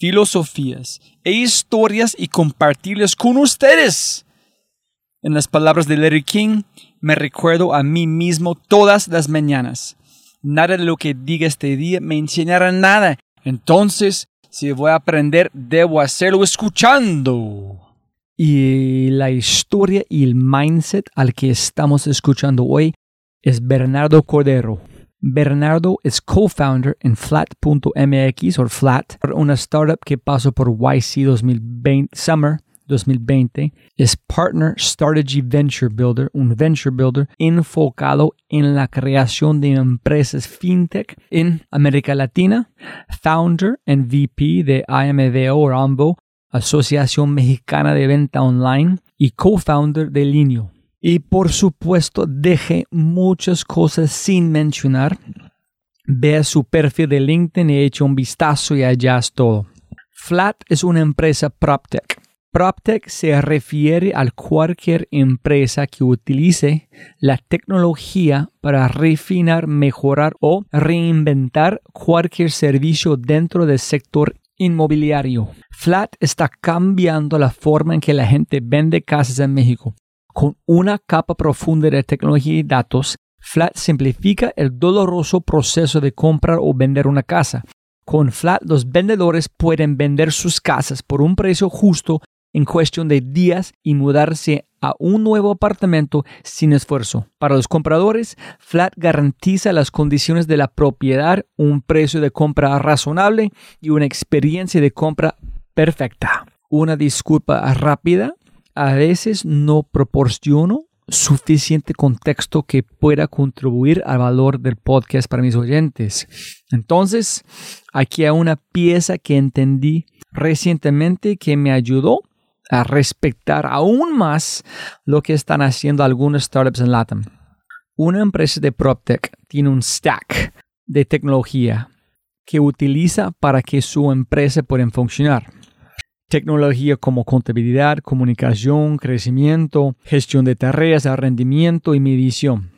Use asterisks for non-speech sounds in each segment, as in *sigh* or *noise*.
filosofías e historias y compartirlas con ustedes. En las palabras de Larry King, me recuerdo a mí mismo todas las mañanas. Nada de lo que diga este día me enseñará nada. Entonces, si voy a aprender, debo hacerlo escuchando. Y la historia y el mindset al que estamos escuchando hoy es Bernardo Cordero. Bernardo es co-founder en Flat.mx o Flat, una startup que pasó por YC 2020, Summer 2020. Es Partner Strategy Venture Builder, un venture builder enfocado en la creación de empresas fintech en América Latina. Founder and VP de IMVO o AMBO, Asociación Mexicana de Venta Online, y co-founder de Linio. Y por supuesto, deje muchas cosas sin mencionar. Vea su perfil de LinkedIn y eche un vistazo y allá es todo. Flat es una empresa PropTech. PropTech se refiere a cualquier empresa que utilice la tecnología para refinar, mejorar o reinventar cualquier servicio dentro del sector inmobiliario. Flat está cambiando la forma en que la gente vende casas en México. Con una capa profunda de tecnología y datos, Flat simplifica el doloroso proceso de comprar o vender una casa. Con Flat, los vendedores pueden vender sus casas por un precio justo en cuestión de días y mudarse a un nuevo apartamento sin esfuerzo. Para los compradores, Flat garantiza las condiciones de la propiedad, un precio de compra razonable y una experiencia de compra perfecta. Una disculpa rápida a veces no proporciono suficiente contexto que pueda contribuir al valor del podcast para mis oyentes. Entonces, aquí hay una pieza que entendí recientemente que me ayudó a respetar aún más lo que están haciendo algunos startups en LATAM. Una empresa de PropTech tiene un stack de tecnología que utiliza para que su empresa pueda funcionar tecnología como contabilidad, comunicación, crecimiento, gestión de tareas, rendimiento y medición.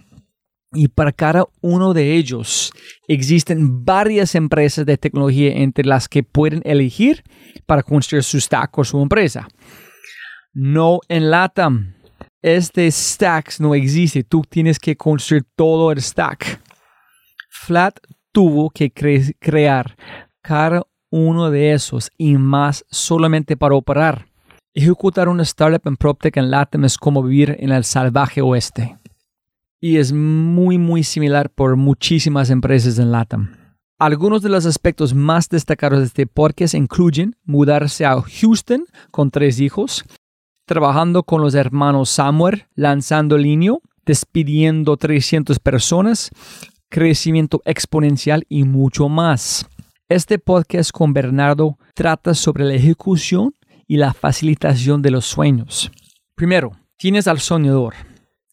Y para cada uno de ellos existen varias empresas de tecnología entre las que pueden elegir para construir su stack o su empresa. No en LATAM. Este stack no existe. Tú tienes que construir todo el stack. Flat tuvo que crear cada uno de esos y más solamente para operar. Ejecutar una startup en PropTech en LATAM es como vivir en el salvaje oeste. Y es muy muy similar por muchísimas empresas en LATAM. Algunos de los aspectos más destacados de este podcast incluyen mudarse a Houston con tres hijos, trabajando con los hermanos Samuel, lanzando Linio, despidiendo 300 personas, crecimiento exponencial y mucho más. Este podcast con Bernardo trata sobre la ejecución y la facilitación de los sueños. Primero, tienes al soñador,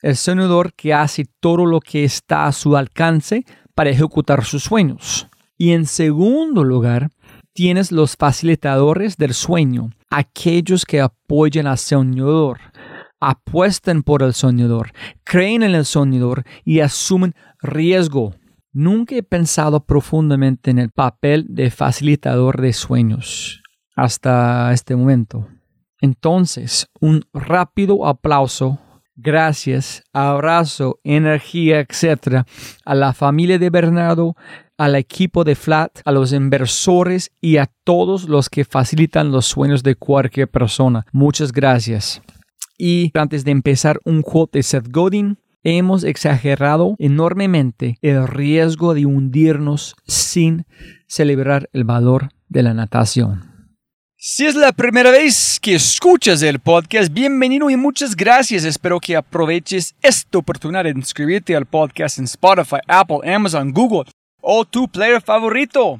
el soñador que hace todo lo que está a su alcance para ejecutar sus sueños. Y en segundo lugar, tienes los facilitadores del sueño, aquellos que apoyan al soñador, apuestan por el soñador, creen en el soñador y asumen riesgo Nunca he pensado profundamente en el papel de facilitador de sueños hasta este momento. Entonces, un rápido aplauso, gracias, abrazo, energía, etc. a la familia de Bernardo, al equipo de Flat, a los inversores y a todos los que facilitan los sueños de cualquier persona. Muchas gracias. Y antes de empezar, un quote de Seth Godin. Hemos exagerado enormemente el riesgo de hundirnos sin celebrar el valor de la natación. Si es la primera vez que escuchas el podcast, bienvenido y muchas gracias. Espero que aproveches esta oportunidad de inscribirte al podcast en Spotify, Apple, Amazon, Google o tu player favorito.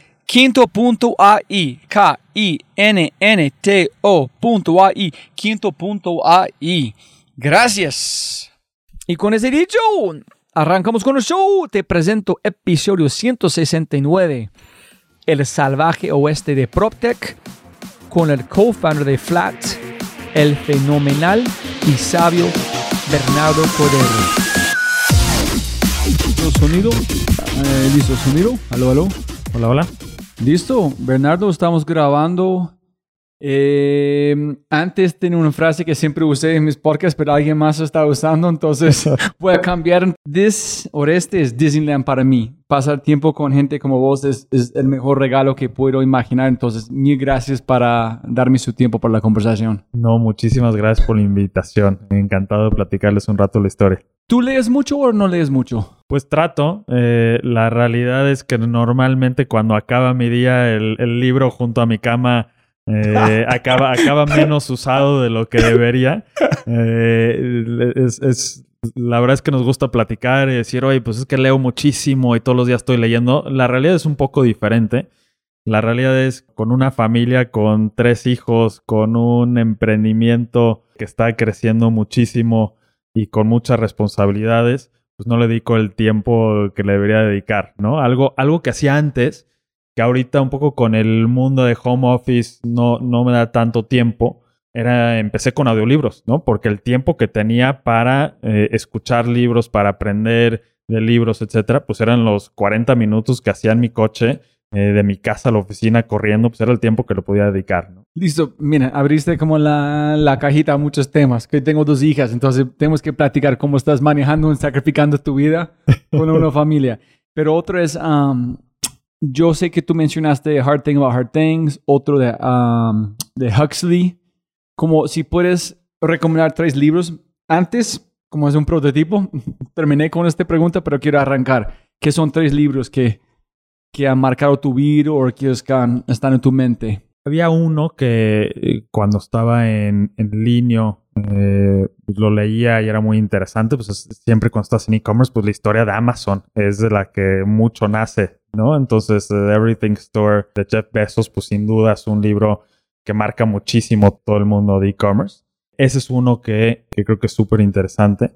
Quinto.ai, K-I-N-N-T-O.ai, quinto.ai. Gracias. Y con ese dicho, arrancamos con el show. Te presento episodio 169, El salvaje oeste de PropTech, con el co-founder de Flat, el fenomenal y sabio Bernardo Cordero. ¿Listo sonido? Eh, ¿Listo sonido? ¿Aló, aló? Hola, hola. Listo, Bernardo, estamos grabando. Eh, antes tenía una frase que siempre usé en mis podcasts, pero alguien más lo está usando, entonces *laughs* voy a cambiar. This Oreste es Disneyland para mí. Pasar tiempo con gente como vos es, es el mejor regalo que puedo imaginar, entonces mil gracias para darme su tiempo para la conversación. No, muchísimas gracias por la invitación. Encantado de platicarles un rato la historia. ¿Tú lees mucho o no lees mucho? Pues trato. Eh, la realidad es que normalmente cuando acaba mi día el, el libro junto a mi cama eh, acaba, acaba menos usado de lo que debería. Eh, es, es- la verdad es que nos gusta platicar y decir, oye, pues es que leo muchísimo y todos los días estoy leyendo. La realidad es un poco diferente. La realidad es con una familia, con tres hijos, con un emprendimiento que está creciendo muchísimo y con muchas responsabilidades, pues no le dedico el tiempo que le debería dedicar, ¿no? Algo, algo que hacía antes, que ahorita un poco con el mundo de home office no, no me da tanto tiempo, era, empecé con audiolibros, ¿no? Porque el tiempo que tenía para eh, escuchar libros, para aprender de libros, etcétera, pues eran los 40 minutos que hacía en mi coche, eh, de mi casa a la oficina corriendo, pues era el tiempo que lo podía dedicar, ¿no? Listo, mira, abriste como la, la cajita a muchos temas. Que tengo dos hijas, entonces tenemos que platicar cómo estás manejando y sacrificando tu vida con una *laughs* familia. Pero otro es, um, yo sé que tú mencionaste Hard Thing About Hard Things, otro de, um, de Huxley. Como si puedes recomendar tres libros. Antes, como es un prototipo, *laughs* terminé con esta pregunta, pero quiero arrancar. ¿Qué son tres libros que, que han marcado tu vida o que están, están en tu mente? Había uno que eh, cuando estaba en, en línea eh, lo leía y era muy interesante. Pues es- siempre cuando estás en e-commerce, pues la historia de Amazon es de la que mucho nace, ¿no? Entonces, The Everything Store de Jeff Bezos, pues sin duda es un libro que marca muchísimo todo el mundo de e-commerce. Ese es uno que, que creo que es súper interesante.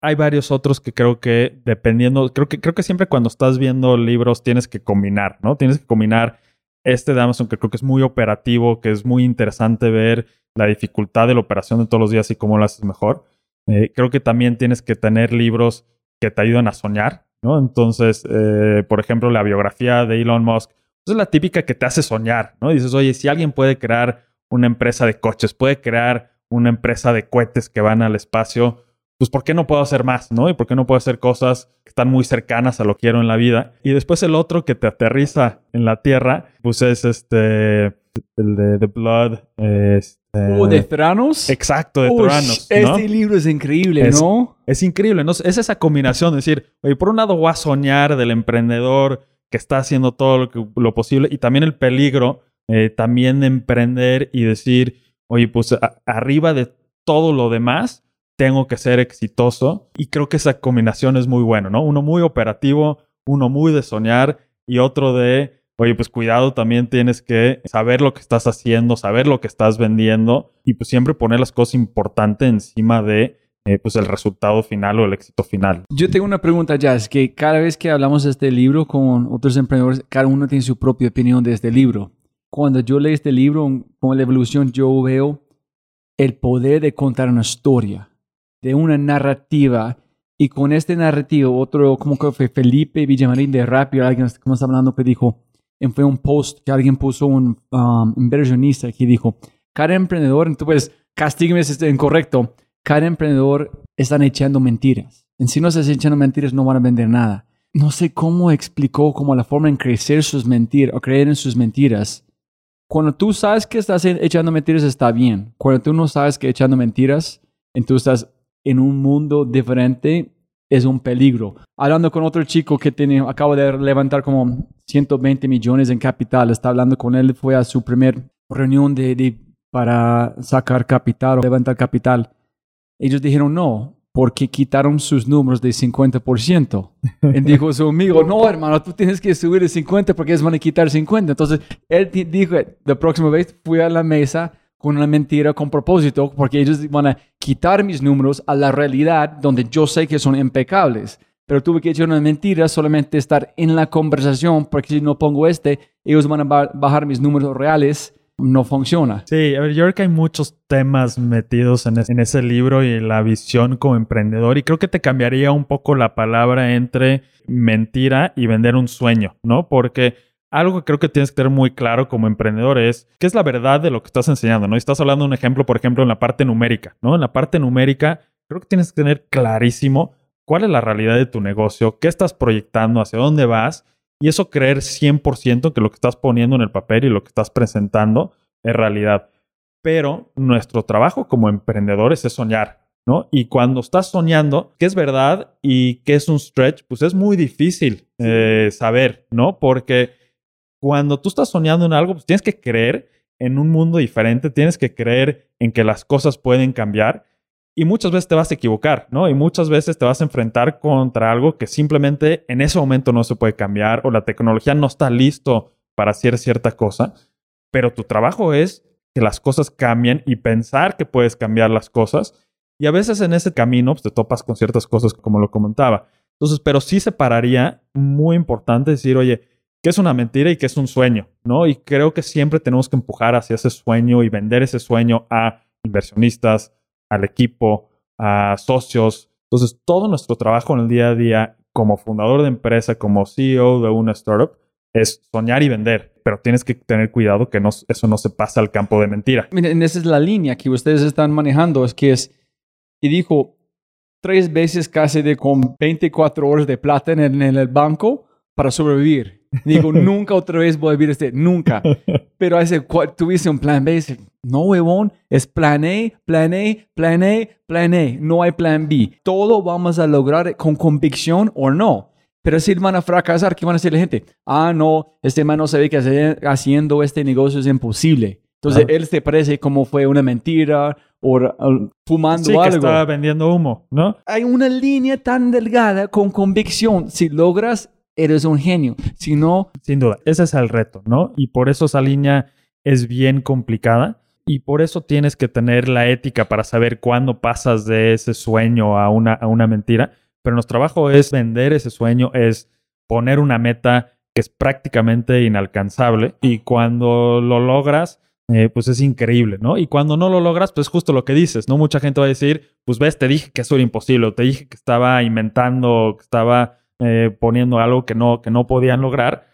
Hay varios otros que creo que dependiendo, creo que, creo que siempre cuando estás viendo libros tienes que combinar, ¿no? Tienes que combinar este de Amazon que creo que es muy operativo, que es muy interesante ver la dificultad de la operación de todos los días y cómo lo haces mejor. Eh, creo que también tienes que tener libros que te ayuden a soñar, ¿no? Entonces, eh, por ejemplo, la biografía de Elon Musk pues es la típica que te hace soñar, ¿no? Dices, oye, si alguien puede crear una empresa de coches, puede crear una empresa de cohetes que van al espacio, pues ¿por qué no puedo hacer más, no? Y ¿por qué no puedo hacer cosas que están muy cercanas a lo que quiero en la vida? Y después el otro que te aterriza en la Tierra, pues es este, el de The Blood, este... ¿O de Theranos? Exacto, de ¿no? Este libro es increíble, Es- ¿no? Es increíble, ¿no? Es esa combinación de decir, oye, por un lado voy a soñar del emprendedor que está haciendo todo lo, que- lo posible y también el peligro eh, también de emprender y decir, oye, pues a- arriba de todo lo demás, tengo que ser exitoso. Y creo que esa combinación es muy buena, ¿no? Uno muy operativo, uno muy de soñar y otro de, oye, pues cuidado, también tienes que saber lo que estás haciendo, saber lo que estás vendiendo y pues siempre poner las cosas importantes encima de eh, pues el resultado final o el éxito final. Yo tengo una pregunta es que cada vez que hablamos de este libro con otros emprendedores, cada uno tiene su propia opinión de este libro. Cuando yo leo este libro con la evolución, yo veo el poder de contar una historia, de una narrativa. Y con este narrativo, otro, como que fue Felipe Villamarín de Rapio, alguien como está hablando, que dijo, fue un post que alguien puso, un um, inversionista, que dijo, cada emprendedor, entonces, castígueme si estoy incorrecto, cada emprendedor están echando mentiras. En si no estás echando mentiras, no van a vender nada. No sé cómo explicó como la forma en crecer sus mentiras o creer en sus mentiras. Cuando tú sabes que estás echando mentiras, está bien. Cuando tú no sabes que echando mentiras, entonces estás en un mundo diferente, es un peligro. Hablando con otro chico que tiene, acaba de levantar como 120 millones en capital, está hablando con él, fue a su primer reunión de para sacar capital o levantar capital. Ellos dijeron no, porque quitaron sus números de 50%. Y dijo su amigo, no, hermano, tú tienes que subir el 50 porque ellos van a quitar 50. Entonces, él dijo, la próxima vez fui a la mesa con una mentira con propósito, porque ellos van a quitar mis números a la realidad donde yo sé que son impecables. Pero tuve que echar una mentira, solamente estar en la conversación, porque si no pongo este, ellos van a bajar mis números reales no funciona. Sí, a ver, yo creo que hay muchos temas metidos en, en, ese libro y la visión como emprendedor y creo que te cambiaría un poco la palabra entre mentira y vender un sueño, ¿no? Porque algo que creo que tienes que tener muy claro como emprendedor es qué es la verdad de lo que estás enseñando, ¿no? Y estás hablando de un ejemplo, por ejemplo, en la parte numérica, ¿no? En la parte numérica, creo que tienes que tener clarísimo cuál es la realidad de tu negocio, qué estás proyectando, hacia dónde vas y eso creer 100% que lo que estás poniendo en el papel y lo que estás presentando es realidad. Pero nuestro trabajo como emprendedores es soñar, ¿no? Y cuando estás soñando, qué es verdad y qué es un stretch, pues es muy difícil eh, saber, ¿no? Porque cuando tú estás soñando en algo, pues tienes que creer en un mundo diferente, tienes que creer en que las cosas pueden cambiar y muchas veces te vas a equivocar, ¿no? Y muchas veces te vas a enfrentar contra algo que simplemente en ese momento no se puede cambiar o la tecnología no está listo para hacer cierta cosa, pero tu trabajo es que las cosas cambien y pensar que puedes cambiar las cosas. Y a veces en ese camino pues, te topas con ciertas cosas como lo comentaba. Entonces, pero sí separaría muy importante decir, oye, ¿qué es una mentira y qué es un sueño? ¿No? Y creo que siempre tenemos que empujar hacia ese sueño y vender ese sueño a inversionistas, al equipo, a socios. Entonces, todo nuestro trabajo en el día a día como fundador de empresa, como CEO de una startup, es soñar y vender, pero tienes que tener cuidado que no, eso no se pasa al campo de mentira. Miren, esa es la línea que ustedes están manejando, es que es, y dijo, tres veces casi de con 24 horas de plata en el, en el banco para sobrevivir. Digo, nunca otra vez voy a vivir este, nunca. *laughs* Pero ese, tuviste un plan B, no, huevón, es plan A, plan A, plan A, plan A. No hay plan B. Todo vamos a lograr con convicción o no. Pero si van a fracasar, ¿qué van a decir la gente? Ah, no, este man no sabe que haciendo este negocio es imposible. Entonces, él se parece como fue una mentira o fumando sí, algo. que estaba vendiendo humo, ¿no? Hay una línea tan delgada con convicción. Si logras, eres un genio. Si no... Sin duda, ese es el reto, ¿no? Y por eso esa línea es bien complicada y por eso tienes que tener la ética para saber cuándo pasas de ese sueño a una, a una mentira. Pero nuestro trabajo es vender ese sueño, es poner una meta que es prácticamente inalcanzable y cuando lo logras, eh, pues es increíble, ¿no? Y cuando no lo logras, pues justo lo que dices, ¿no? Mucha gente va a decir, pues ves, te dije que eso era imposible, o te dije que estaba inventando, que estaba eh, poniendo algo que no, que no podían lograr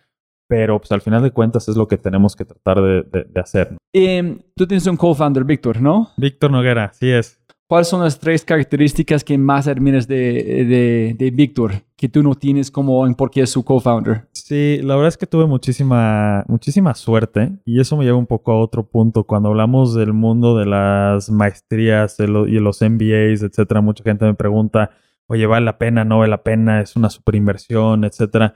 pero pues al final de cuentas es lo que tenemos que tratar de, hacer. Em, tú tienes un co-founder, Víctor, ¿no? Víctor Noguera, sí es. ¿Cuáles son las tres características que más admiras de, de, Víctor que tú no tienes como en por qué es su co-founder? Sí, la verdad es que tuve muchísima, muchísima suerte y eso me lleva un poco a otro punto. Cuando hablamos del mundo de las maestrías y los MBAs, etcétera, mucha gente me pregunta, oye, ¿vale la pena? ¿No vale la pena? ¿Es una super inversión? Etcétera.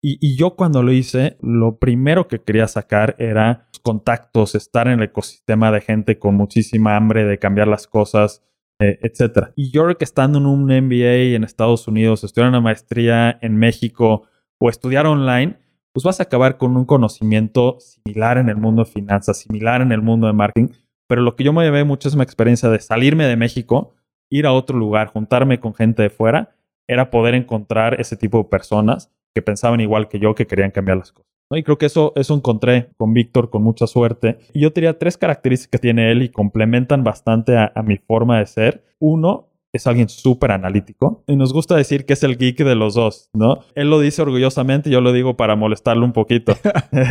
Y, yo cuando lo hice, lo primero que quería sacar era contactos, estar en el ecosistema de gente con muchísima hambre de cambiar las cosas, eh, etcétera. Y yo creo que estando en un MBA en Estados Unidos, estudiar una maestría en México o estudiar online, pues vas a acabar con un conocimiento similar en el mundo de finanzas, similar en el mundo de marketing. Pero lo que yo me llevé mucho es mi experiencia de salirme de México, ir a otro lugar, juntarme con gente de fuera, era poder encontrar ese tipo de personas que pensaban igual que yo, que querían cambiar las cosas. Y creo que eso, eso encontré con Víctor con mucha suerte. Y yo diría tres características que tiene él y complementan bastante a, mi forma de ser. Uno, es alguien súper analítico y nos gusta decir que es el geek de los dos, ¿no? Él lo dice orgullosamente y yo lo digo para molestarlo un poquito. *laughs*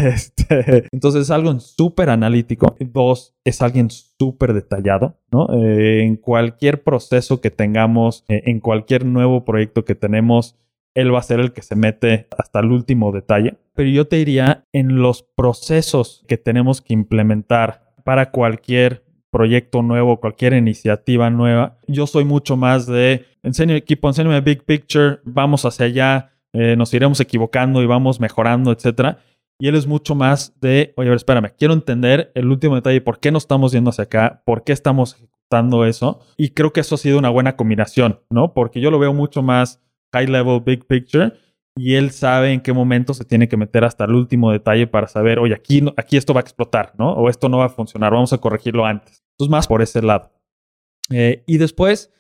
Este, entonces es algo súper analítico. Dos, es alguien súper detallado, ¿no? Eh, en cualquier proceso que tengamos, eh, en cualquier nuevo proyecto que tenemos, él va a ser el que se mete hasta el último detalle. Pero yo te diría, en los procesos que tenemos que implementar para cualquier proyecto nuevo, cualquier iniciativa nueva, yo soy mucho más de, enseño equipo, enséñame big picture, vamos hacia allá, eh, nos iremos equivocando y vamos mejorando, etcétera. Y él es mucho más de, oye, a ver, espérame, quiero entender el último detalle, por qué no estamos yendo hacia acá, por qué estamos ejecutando eso. Y creo que eso ha sido una buena combinación, ¿no? Porque yo lo veo mucho más high level, big picture, y él sabe en qué momento se tiene que meter hasta el último detalle para saber, oye, aquí, aquí esto va a explotar, ¿no? O esto no va a funcionar, vamos a corregirlo antes. Entonces, más por ese lado. Eh, y después,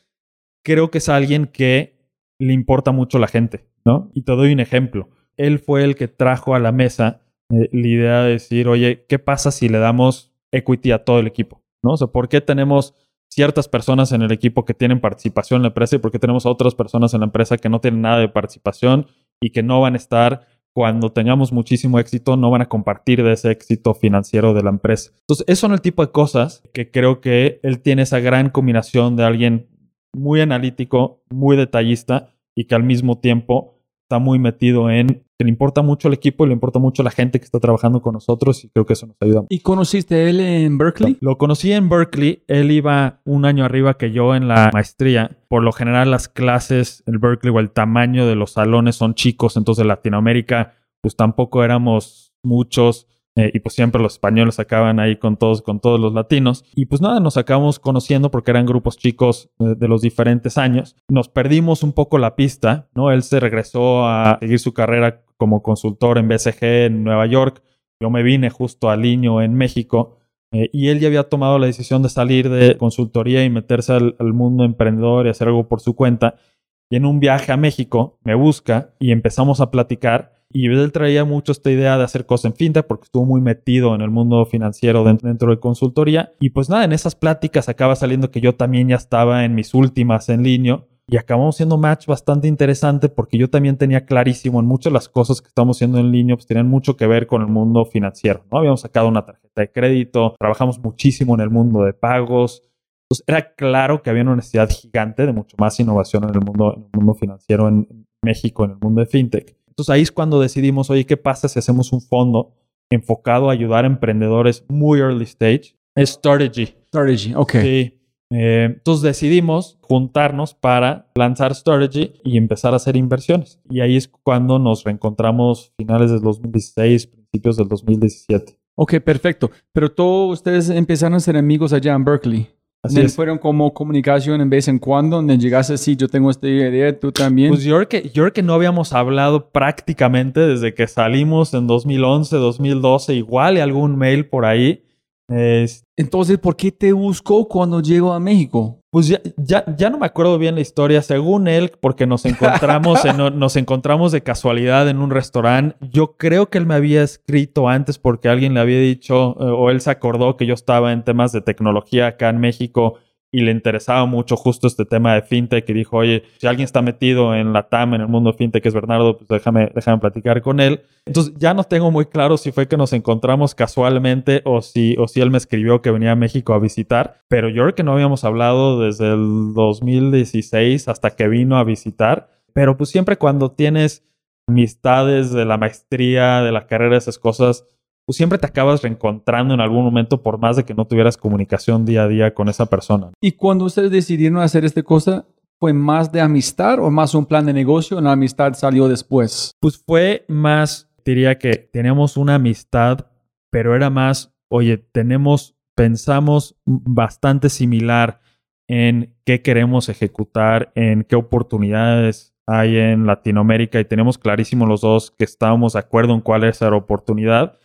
creo que es alguien que le importa mucho la gente, ¿no? Y te doy un ejemplo. Él fue el que trajo a la mesa eh, la idea de decir, oye, ¿qué pasa si le damos equity a todo el equipo? ¿No? O sea, ¿por qué tenemos ciertas personas en el equipo que tienen participación en la empresa y porque tenemos a otras personas en la empresa que no tienen nada de participación y que no van a estar cuando tengamos muchísimo éxito, no van a compartir de ese éxito financiero de la empresa. Entonces, esos son el tipo de cosas que creo que él tiene esa gran combinación de alguien muy analítico, muy detallista y que al mismo tiempo está muy metido en que le importa mucho el equipo y le importa mucho la gente que está trabajando con nosotros y creo que eso nos ayuda. ¿Y conociste a él en Berkeley? Lo conocí en Berkeley. Él iba un año arriba que yo en la maestría. Por lo general las clases en Berkeley o el tamaño de los salones son chicos, entonces en Latinoamérica pues tampoco éramos muchos. Eh, y pues siempre los españoles acaban ahí con todos, con todos los latinos. Y pues nada, nos acabamos conociendo porque eran grupos chicos de, los diferentes años. Nos perdimos un poco la pista, ¿no? Él se regresó a seguir su carrera como consultor en BCG en Nueva York. Yo me vine justo a Liño en México. Eh, y él ya había tomado la decisión de salir de consultoría y meterse al mundo emprendedor y hacer algo por su cuenta. Y en un viaje a México me busca y empezamos a platicar y él traía mucho esta idea de hacer cosas en fintech porque estuvo muy metido en el mundo financiero dentro de consultoría. Y pues nada, en esas pláticas acaba saliendo que yo también ya estaba en mis últimas en línea. Y acabamos siendo match bastante interesante porque yo también tenía clarísimo en muchas de las cosas que estamos haciendo en línea, pues tenían mucho que ver con el mundo financiero, ¿no? Habíamos sacado una tarjeta de crédito, trabajamos muchísimo en el mundo de pagos. Entonces era claro que había una necesidad gigante de mucho más innovación en el mundo, en el mundo financiero en México, en el mundo de fintech. Entonces ahí es cuando decidimos, oye, ¿qué pasa si hacemos un fondo enfocado a ayudar a emprendedores muy early stage? Es Strategy. Strategy, ok. Sí. Eh, entonces decidimos juntarnos para lanzar Strategy y empezar a hacer inversiones. Y ahí es cuando nos reencontramos finales del 2016, principios del 2017. Ok, perfecto. Pero todos ustedes empezaron a ser amigos allá en Berkeley. Así fueron como comunicación en vez en cuando, donde llegaste así, yo tengo esta idea, tú también. Pues yo creo, que, yo creo que no habíamos hablado prácticamente desde que salimos en 2011, 2012, igual y algún mail por ahí. Entonces, ¿por qué te buscó cuando llegó a México? Pues ya, ya, ya, no me acuerdo bien la historia. Según él, porque nos encontramos, en, nos encontramos de casualidad en un restaurante. Yo creo que él me había escrito antes porque alguien le había dicho, eh, o él se acordó que yo estaba en temas de tecnología acá en México y le interesaba mucho justo este tema de fintech y dijo, oye, si alguien está metido en la TAM, en el mundo fintech, que es Bernardo, pues déjame, déjame platicar con él. Entonces ya no tengo muy claro si fue que nos encontramos casualmente o si, o si él me escribió que venía a México a visitar, pero yo creo que no habíamos hablado desde el 2016 hasta que vino a visitar, pero pues siempre cuando tienes amistades de la maestría, de la carrera, esas cosas, pues siempre te acabas reencontrando en algún momento por más de que no tuvieras comunicación día a día con esa persona. Y cuando ustedes decidieron hacer esta cosa, ¿fue más de amistad o más un plan de negocio? ¿O la amistad salió después? Pues fue más, diría que teníamos una amistad, pero era más, oye, tenemos, pensamos bastante similar en qué queremos ejecutar, en qué oportunidades hay en Latinoamérica y tenemos clarísimo los dos que estábamos de acuerdo en cuál es la oportunidad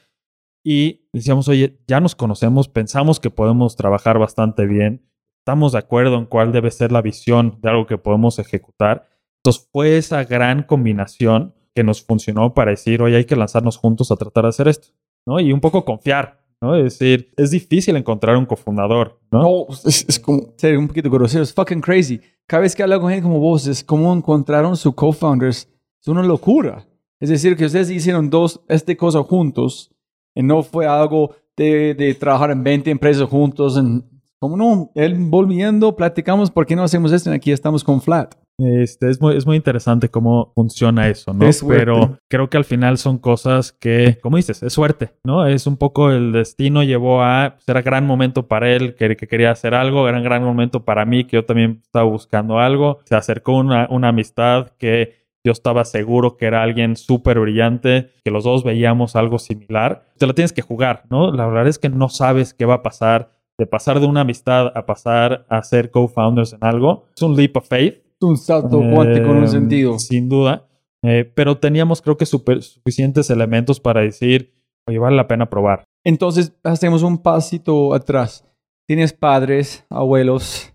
y decíamos, oye, ya nos conocemos, pensamos que podemos trabajar bastante bien, estamos de acuerdo en cuál debe ser la visión de algo que podemos ejecutar. Entonces fue esa gran combinación que nos funcionó para decir, oye, hay que lanzarnos juntos a tratar de hacer esto, ¿no? Y un poco confiar, ¿no? Es decir, es difícil encontrar un cofundador, ¿no? Es, como ser un poquito grosero, es fucking crazy. Cada vez que hablo con gente como vos, es como encontraron su co-founders, es una locura. Es decir, que ustedes hicieron dos, este cosa juntos, no fue algo de, de trabajar en 20 empresas juntos, en, como no, él volviendo, platicamos, ¿por qué no hacemos esto? Y aquí estamos con Flat. Este, es, muy, es muy interesante cómo funciona eso, ¿no? Es. Pero creo que al final son cosas que, como dices, es suerte, ¿no? Es un poco el destino llevó a, pues, era gran momento para él, que, que quería hacer algo, era un gran momento para mí, que yo también estaba buscando algo. Se acercó una, una amistad que yo estaba seguro que era alguien súper brillante, que los dos veíamos algo similar. Te lo tienes que jugar, ¿no? La verdad es que no sabes qué va a pasar. De pasar de una amistad a pasar a ser co-founders en algo, es un leap of faith. Es un salto cuántico en un Eh, sentido. Sin duda. Eh, pero teníamos, creo que, super- suficientes elementos para decir, oye, vale la pena probar. Entonces, hacemos un pasito atrás. Tienes padres, abuelos.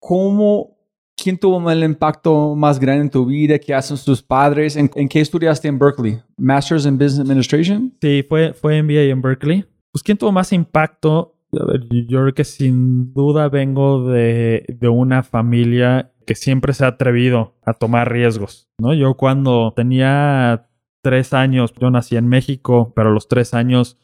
¿Cómo, quién tuvo el impacto más grande en tu vida? ¿Qué hacen tus padres? ¿En, qué estudiaste en Berkeley? ¿Masters in Business Administration? Sí, fue, fue MBA en Berkeley. Pues, ¿quién tuvo más impacto? Yo creo que sin duda vengo de, de una familia que siempre se ha atrevido a tomar riesgos, ¿no? Yo cuando tenía tres años, yo nací en México, pero los tres años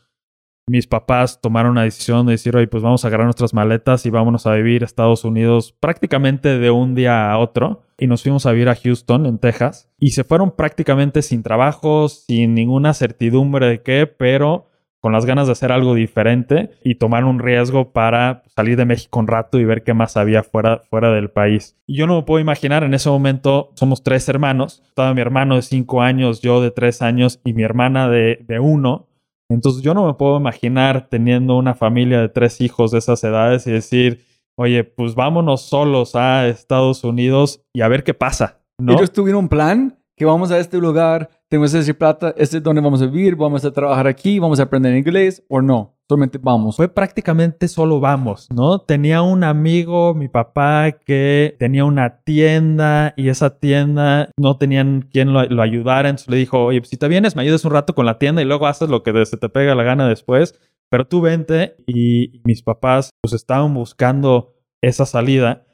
mis papás tomaron una decisión de decir, oye, pues vamos a agarrar nuestras maletas y vámonos a vivir a Estados Unidos prácticamente de un día a otro. Y nos fuimos a vivir a Houston, en Texas. Y se fueron prácticamente sin trabajo, sin ninguna certidumbre de qué, pero con las ganas de hacer algo diferente y tomar un riesgo para salir de México un rato y ver qué más había fuera, fuera del país. Y yo no me puedo imaginar, en ese momento somos tres hermanos, estaba mi hermano de cinco años, yo de tres años y mi hermana de, de uno. Entonces yo no me puedo imaginar teniendo una familia de tres hijos de esas edades y decir, oye, pues vámonos solos a Estados Unidos y a ver qué pasa. ¿no? Ellos tuvieron un plan que vamos a este lugar, tengo ese plata, este es donde vamos a vivir, vamos a trabajar aquí, vamos a aprender inglés o no. Solamente vamos. Fue prácticamente solo vamos, ¿no? Tenía un amigo, mi papá, que tenía una tienda y esa tienda no tenían quien lo, lo ayudara. Entonces le dijo, oye, pues si te vienes, me ayudas un rato con la tienda y luego haces lo que se te pega la gana después. Pero tú vente y mis papás pues estaban buscando esa salida.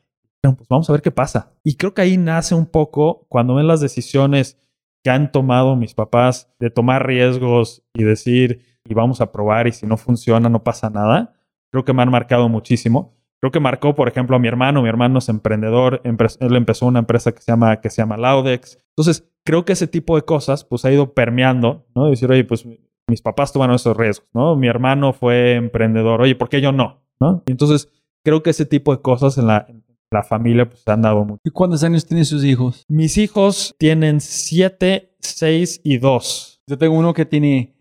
Dijeron, pues vamos a ver qué pasa. Y creo que ahí nace un poco cuando ven las decisiones que han tomado mis papás de tomar riesgos y decir, y vamos a probar y si no funciona no pasa nada. Creo que me han marcado muchísimo. Creo que marcó, por ejemplo, a mi hermano. Mi hermano es emprendedor. Empre- él empezó una empresa que se llama, que se llama Laudex. Entonces, creo que ese tipo de cosas pues ha ido permeando, ¿no? Decir, oye, pues mis papás tomaron esos riesgos, ¿no? Mi hermano fue emprendedor. Oye, ¿por qué yo no? ¿No? Y entonces, creo que ese tipo de cosas en la, en la familia pues se han dado mucho. ¿Y cuántos años tienen sus hijos? Mis hijos tienen 7, 6 y 2. Yo tengo uno que tiene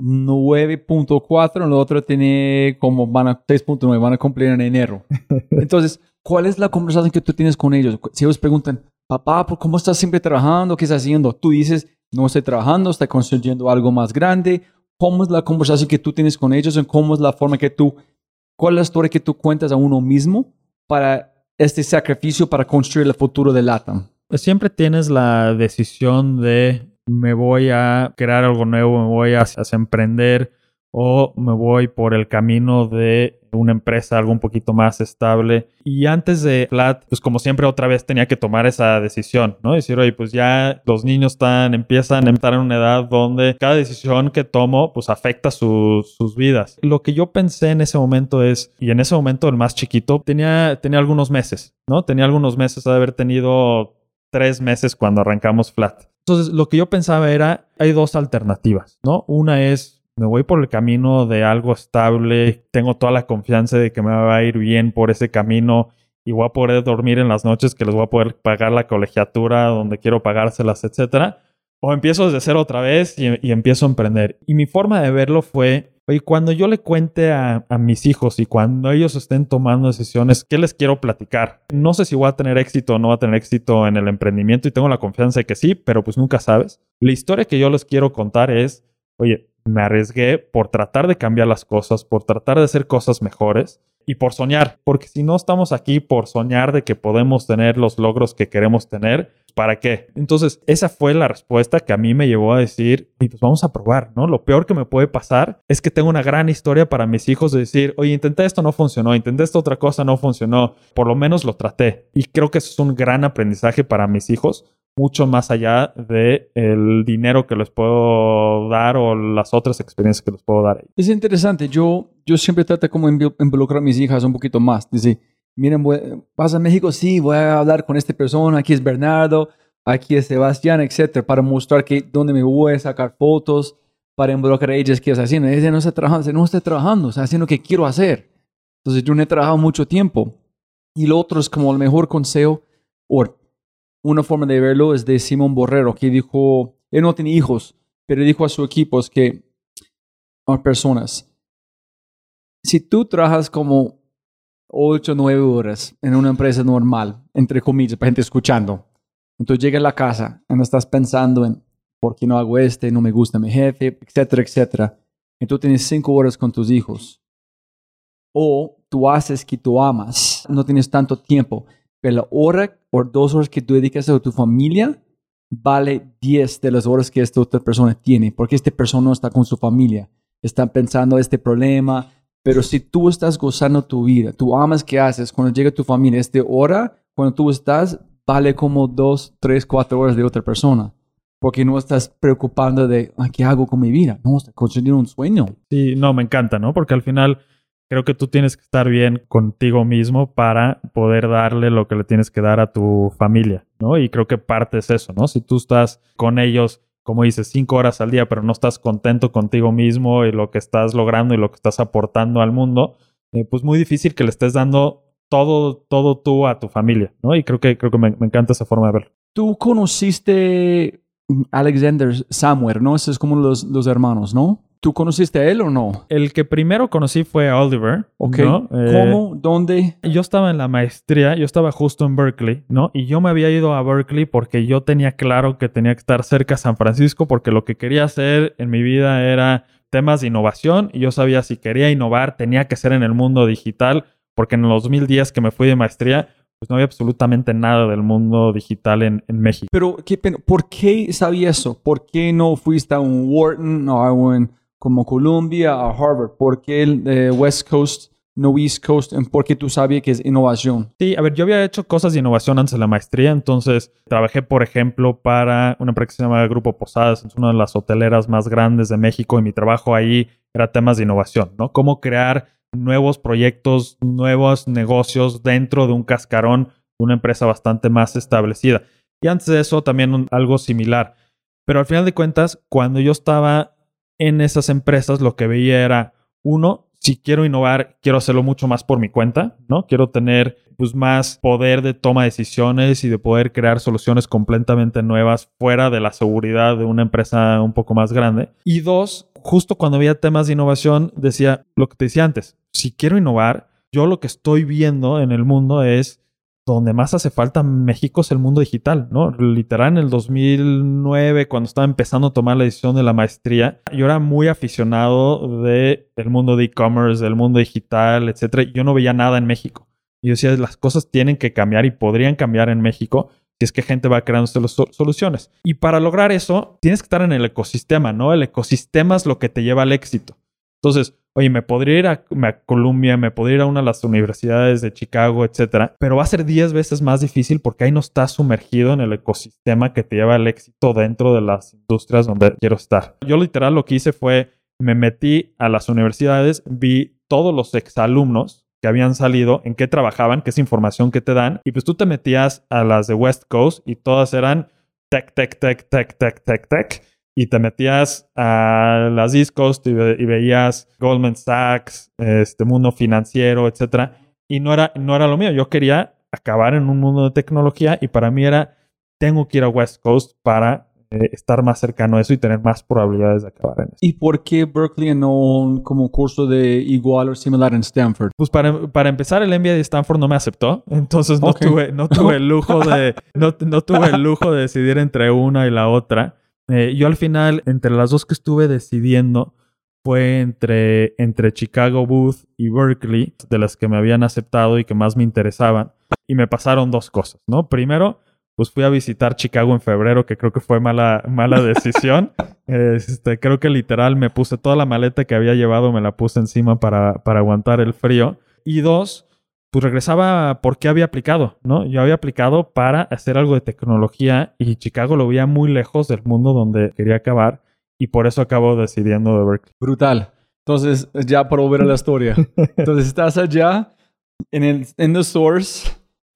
9.4, el otro tiene como van a 6.9, van a cumplir en enero. *laughs* Entonces, ¿cuál es la conversación que tú tienes con ellos? Si ellos preguntan, papá, ¿por ¿cómo estás siempre trabajando? ¿Qué estás haciendo? Tú dices, no estoy trabajando, estoy construyendo algo más grande. ¿Cómo es la conversación que tú tienes con ellos? ¿Y ¿Cómo es la forma que tú, cuál es la historia que tú cuentas a uno mismo para este sacrificio para construir el futuro de LATAM? Pues siempre tienes la decisión de me voy a crear algo nuevo, me voy a, a emprender o me voy por el camino de una empresa algo un poquito más estable. Y antes de Flat, pues como siempre otra vez tenía que tomar esa decisión, ¿no? Decir, oye, pues ya los niños están, empiezan a estar en una edad donde cada decisión que tomo pues afecta su- sus vidas. Lo que yo pensé en ese momento es, y en ese momento el más chiquito tenía, tenía algunos meses, ¿no? Tenía algunos meses de haber tenido tres meses cuando arrancamos Flat. Entonces, lo que yo pensaba era, hay dos alternativas, ¿no? Una es, me voy por el camino de algo estable, tengo toda la confianza de que me va a ir bien por ese camino y voy a poder dormir en las noches, que les voy a poder pagar la colegiatura donde quiero pagárselas, etcétera. O empiezo desde cero otra vez y, y empiezo a emprender. Y mi forma de verlo fue, Oye, cuando yo le cuente a, mis hijos y cuando ellos estén tomando decisiones, ¿qué les quiero platicar? No sé si voy a tener éxito o no voy a tener éxito en el emprendimiento y tengo la confianza de que sí, pero pues nunca sabes. La historia que yo les quiero contar es, oye, me arriesgué por tratar de cambiar las cosas, por tratar de hacer cosas mejores y por soñar, porque si no estamos aquí por soñar de que podemos tener los logros que queremos tener, ¿para qué? Entonces, esa fue la respuesta que a mí me llevó a decir, pues vamos a probar, ¿no? Lo peor que me puede pasar es que tengo una gran historia para mis hijos de decir, oye, intenté esto, no funcionó, intenté esta otra cosa, no funcionó, por lo menos lo traté. Y creo que eso es un gran aprendizaje para mis hijos, mucho más allá de el dinero que les puedo dar o las otras experiencias que les puedo dar. Es interesante. Yo, yo siempre trato como involucrar a mis hijas un poquito más. Dice, miren, vas a México, sí, voy a hablar con esta persona, aquí es Bernardo, aquí es Sebastián, etcétera, para mostrar que dónde me voy a sacar fotos, para involucrar a ellas qué es haciendo. Ella no está trabajando, no está trabajando, está haciendo lo que quiero hacer. Entonces yo no he trabajado mucho tiempo. Y lo otro es como el mejor consejo, o una forma de verlo es de Simón Borrero, que dijo, él no tiene hijos, pero dijo a su equipo que, a personas, si tú trabajas como 8 o 9 horas en una empresa normal, entre comillas, para gente escuchando, entonces llegas a la casa y no estás pensando en por qué no hago este, no me gusta mi jefe, etcétera, etcétera. Entonces tienes 5 horas con tus hijos. O tú haces que tú amas, no tienes tanto tiempo pero la hora o dos horas que tú dedicas a tu familia vale 10 de las horas que esta otra persona tiene, porque esta persona no está con su familia, está pensando este problema, pero si tú estás gozando tu vida, tú amas que haces, cuando llega tu familia, esta hora, cuando tú estás, vale como 2, 3, 4 horas de otra persona. Porque no estás preocupando de, ¿qué hago con mi vida? No, estás construyendo un sueño. Sí, no, me encanta, ¿no? Porque al final creo que tú tienes que estar bien contigo mismo para poder darle lo que le tienes que dar a tu familia, ¿no? Y creo que parte es eso, ¿no? Si tú estás con ellos, como dices, cinco horas al día, pero no estás contento contigo mismo y lo que estás logrando y lo que estás aportando al mundo, eh, pues muy difícil que le estés dando todo, todo tú a tu familia, ¿no? Y creo que, creo que me, me encanta esa forma de verlo. Tú conociste Alexander Samuel, ¿no? Esos es como los, los hermanos, ¿no? ¿Tú conociste a él o no? El que primero conocí fue a Oliver. Ok. ¿no? ¿Cómo? ¿Dónde? Yo estaba en la maestría, yo estaba justo en Berkeley, ¿no? Y yo me había ido a Berkeley porque yo tenía claro que tenía que estar cerca de San Francisco porque lo que quería hacer en mi vida era temas de innovación y yo sabía si quería innovar tenía que ser en el mundo digital porque en los 2010 que me fui de maestría pues no había absolutamente nada del mundo digital en, en México. Pero, ¿qué, ¿por qué sabía eso? ¿Por qué no fuiste a un Wharton o a un como Columbia a Harvard? ¿Por qué el eh, West Coast, no East Coast? ¿Por qué tú sabías que es innovación? Sí, a ver, yo había hecho cosas de innovación antes de la maestría, entonces trabajé, por ejemplo, para una empresa que se llama Grupo Posadas, es una de las hoteleras más grandes de México y mi trabajo ahí era temas de innovación, ¿no? Cómo crear nuevos proyectos, nuevos negocios dentro de un cascarón una empresa bastante más establecida. Y antes de eso también algo similar. Pero al final de cuentas, cuando yo estaba en esas empresas lo que veía era, uno, si quiero innovar, quiero hacerlo mucho más por mi cuenta, ¿no? Quiero tener pues más poder de toma de decisiones y de poder crear soluciones completamente nuevas fuera de la seguridad de una empresa un poco más grande. Y dos, justo cuando había temas de innovación, decía lo que te decía antes, si quiero innovar, yo lo que estoy viendo en el mundo es donde más hace falta México es el mundo digital, ¿no? Literal, en el 2009, cuando estaba empezando a tomar la decisión de la maestría, yo era muy aficionado del mundo de e-commerce, del mundo digital, etcétera. Yo no veía nada en México. Yo decía, las cosas tienen que cambiar y podrían cambiar en México si es que gente va creando soluciones. Y para lograr eso, tienes que estar en el ecosistema, ¿no? El ecosistema es lo que te lleva al éxito. Entonces, oye, me podría ir a, Columbia, me podría ir a una de las universidades de Chicago, etcétera, pero va a ser 10 veces más difícil porque ahí no estás sumergido en el ecosistema que te lleva al éxito dentro de las industrias donde quiero estar. Yo literal lo que hice fue, me metí a las universidades, vi todos los exalumnos que habían salido, en qué trabajaban, qué es información que te dan, y pues tú te metías a las de West Coast y todas eran tech, tech, tech, tech, tech, tech, tech y te metías a las East Coast y, veías Goldman Sachs, este mundo financiero, etcétera, y no era, no era lo mío. Yo quería acabar en un mundo de tecnología y para mí era, tengo que ir a West Coast para eh, estar más cercano a eso y tener más probabilidades de acabar en eso. ¿Y por qué Berkeley no como curso de igual o similar en Stanford? Pues para, para empezar, el MBA de Stanford no me aceptó, entonces no Ok. tuve, no tuve el lujo de, no, no tuve el lujo de decidir entre una y la otra. Eh, yo al final, entre las dos que estuve decidiendo, fue entre, entre Chicago Booth y Berkeley, de las que me habían aceptado y que más me interesaban. Y me pasaron dos cosas, ¿no? Primero, pues fui a visitar Chicago en febrero, que creo que fue mala, mala *laughs* decisión. Este, creo que literal me puse toda la maleta que había llevado, me la puse encima para, para aguantar el frío. Y dos, pues regresaba porque había aplicado, ¿no? Yo había aplicado para hacer algo de tecnología y Chicago lo veía muy lejos del mundo donde quería acabar y por eso acabo decidiendo de Berkeley. Brutal. Entonces, ya para volver a la historia. *laughs* Entonces, estás allá en el en the source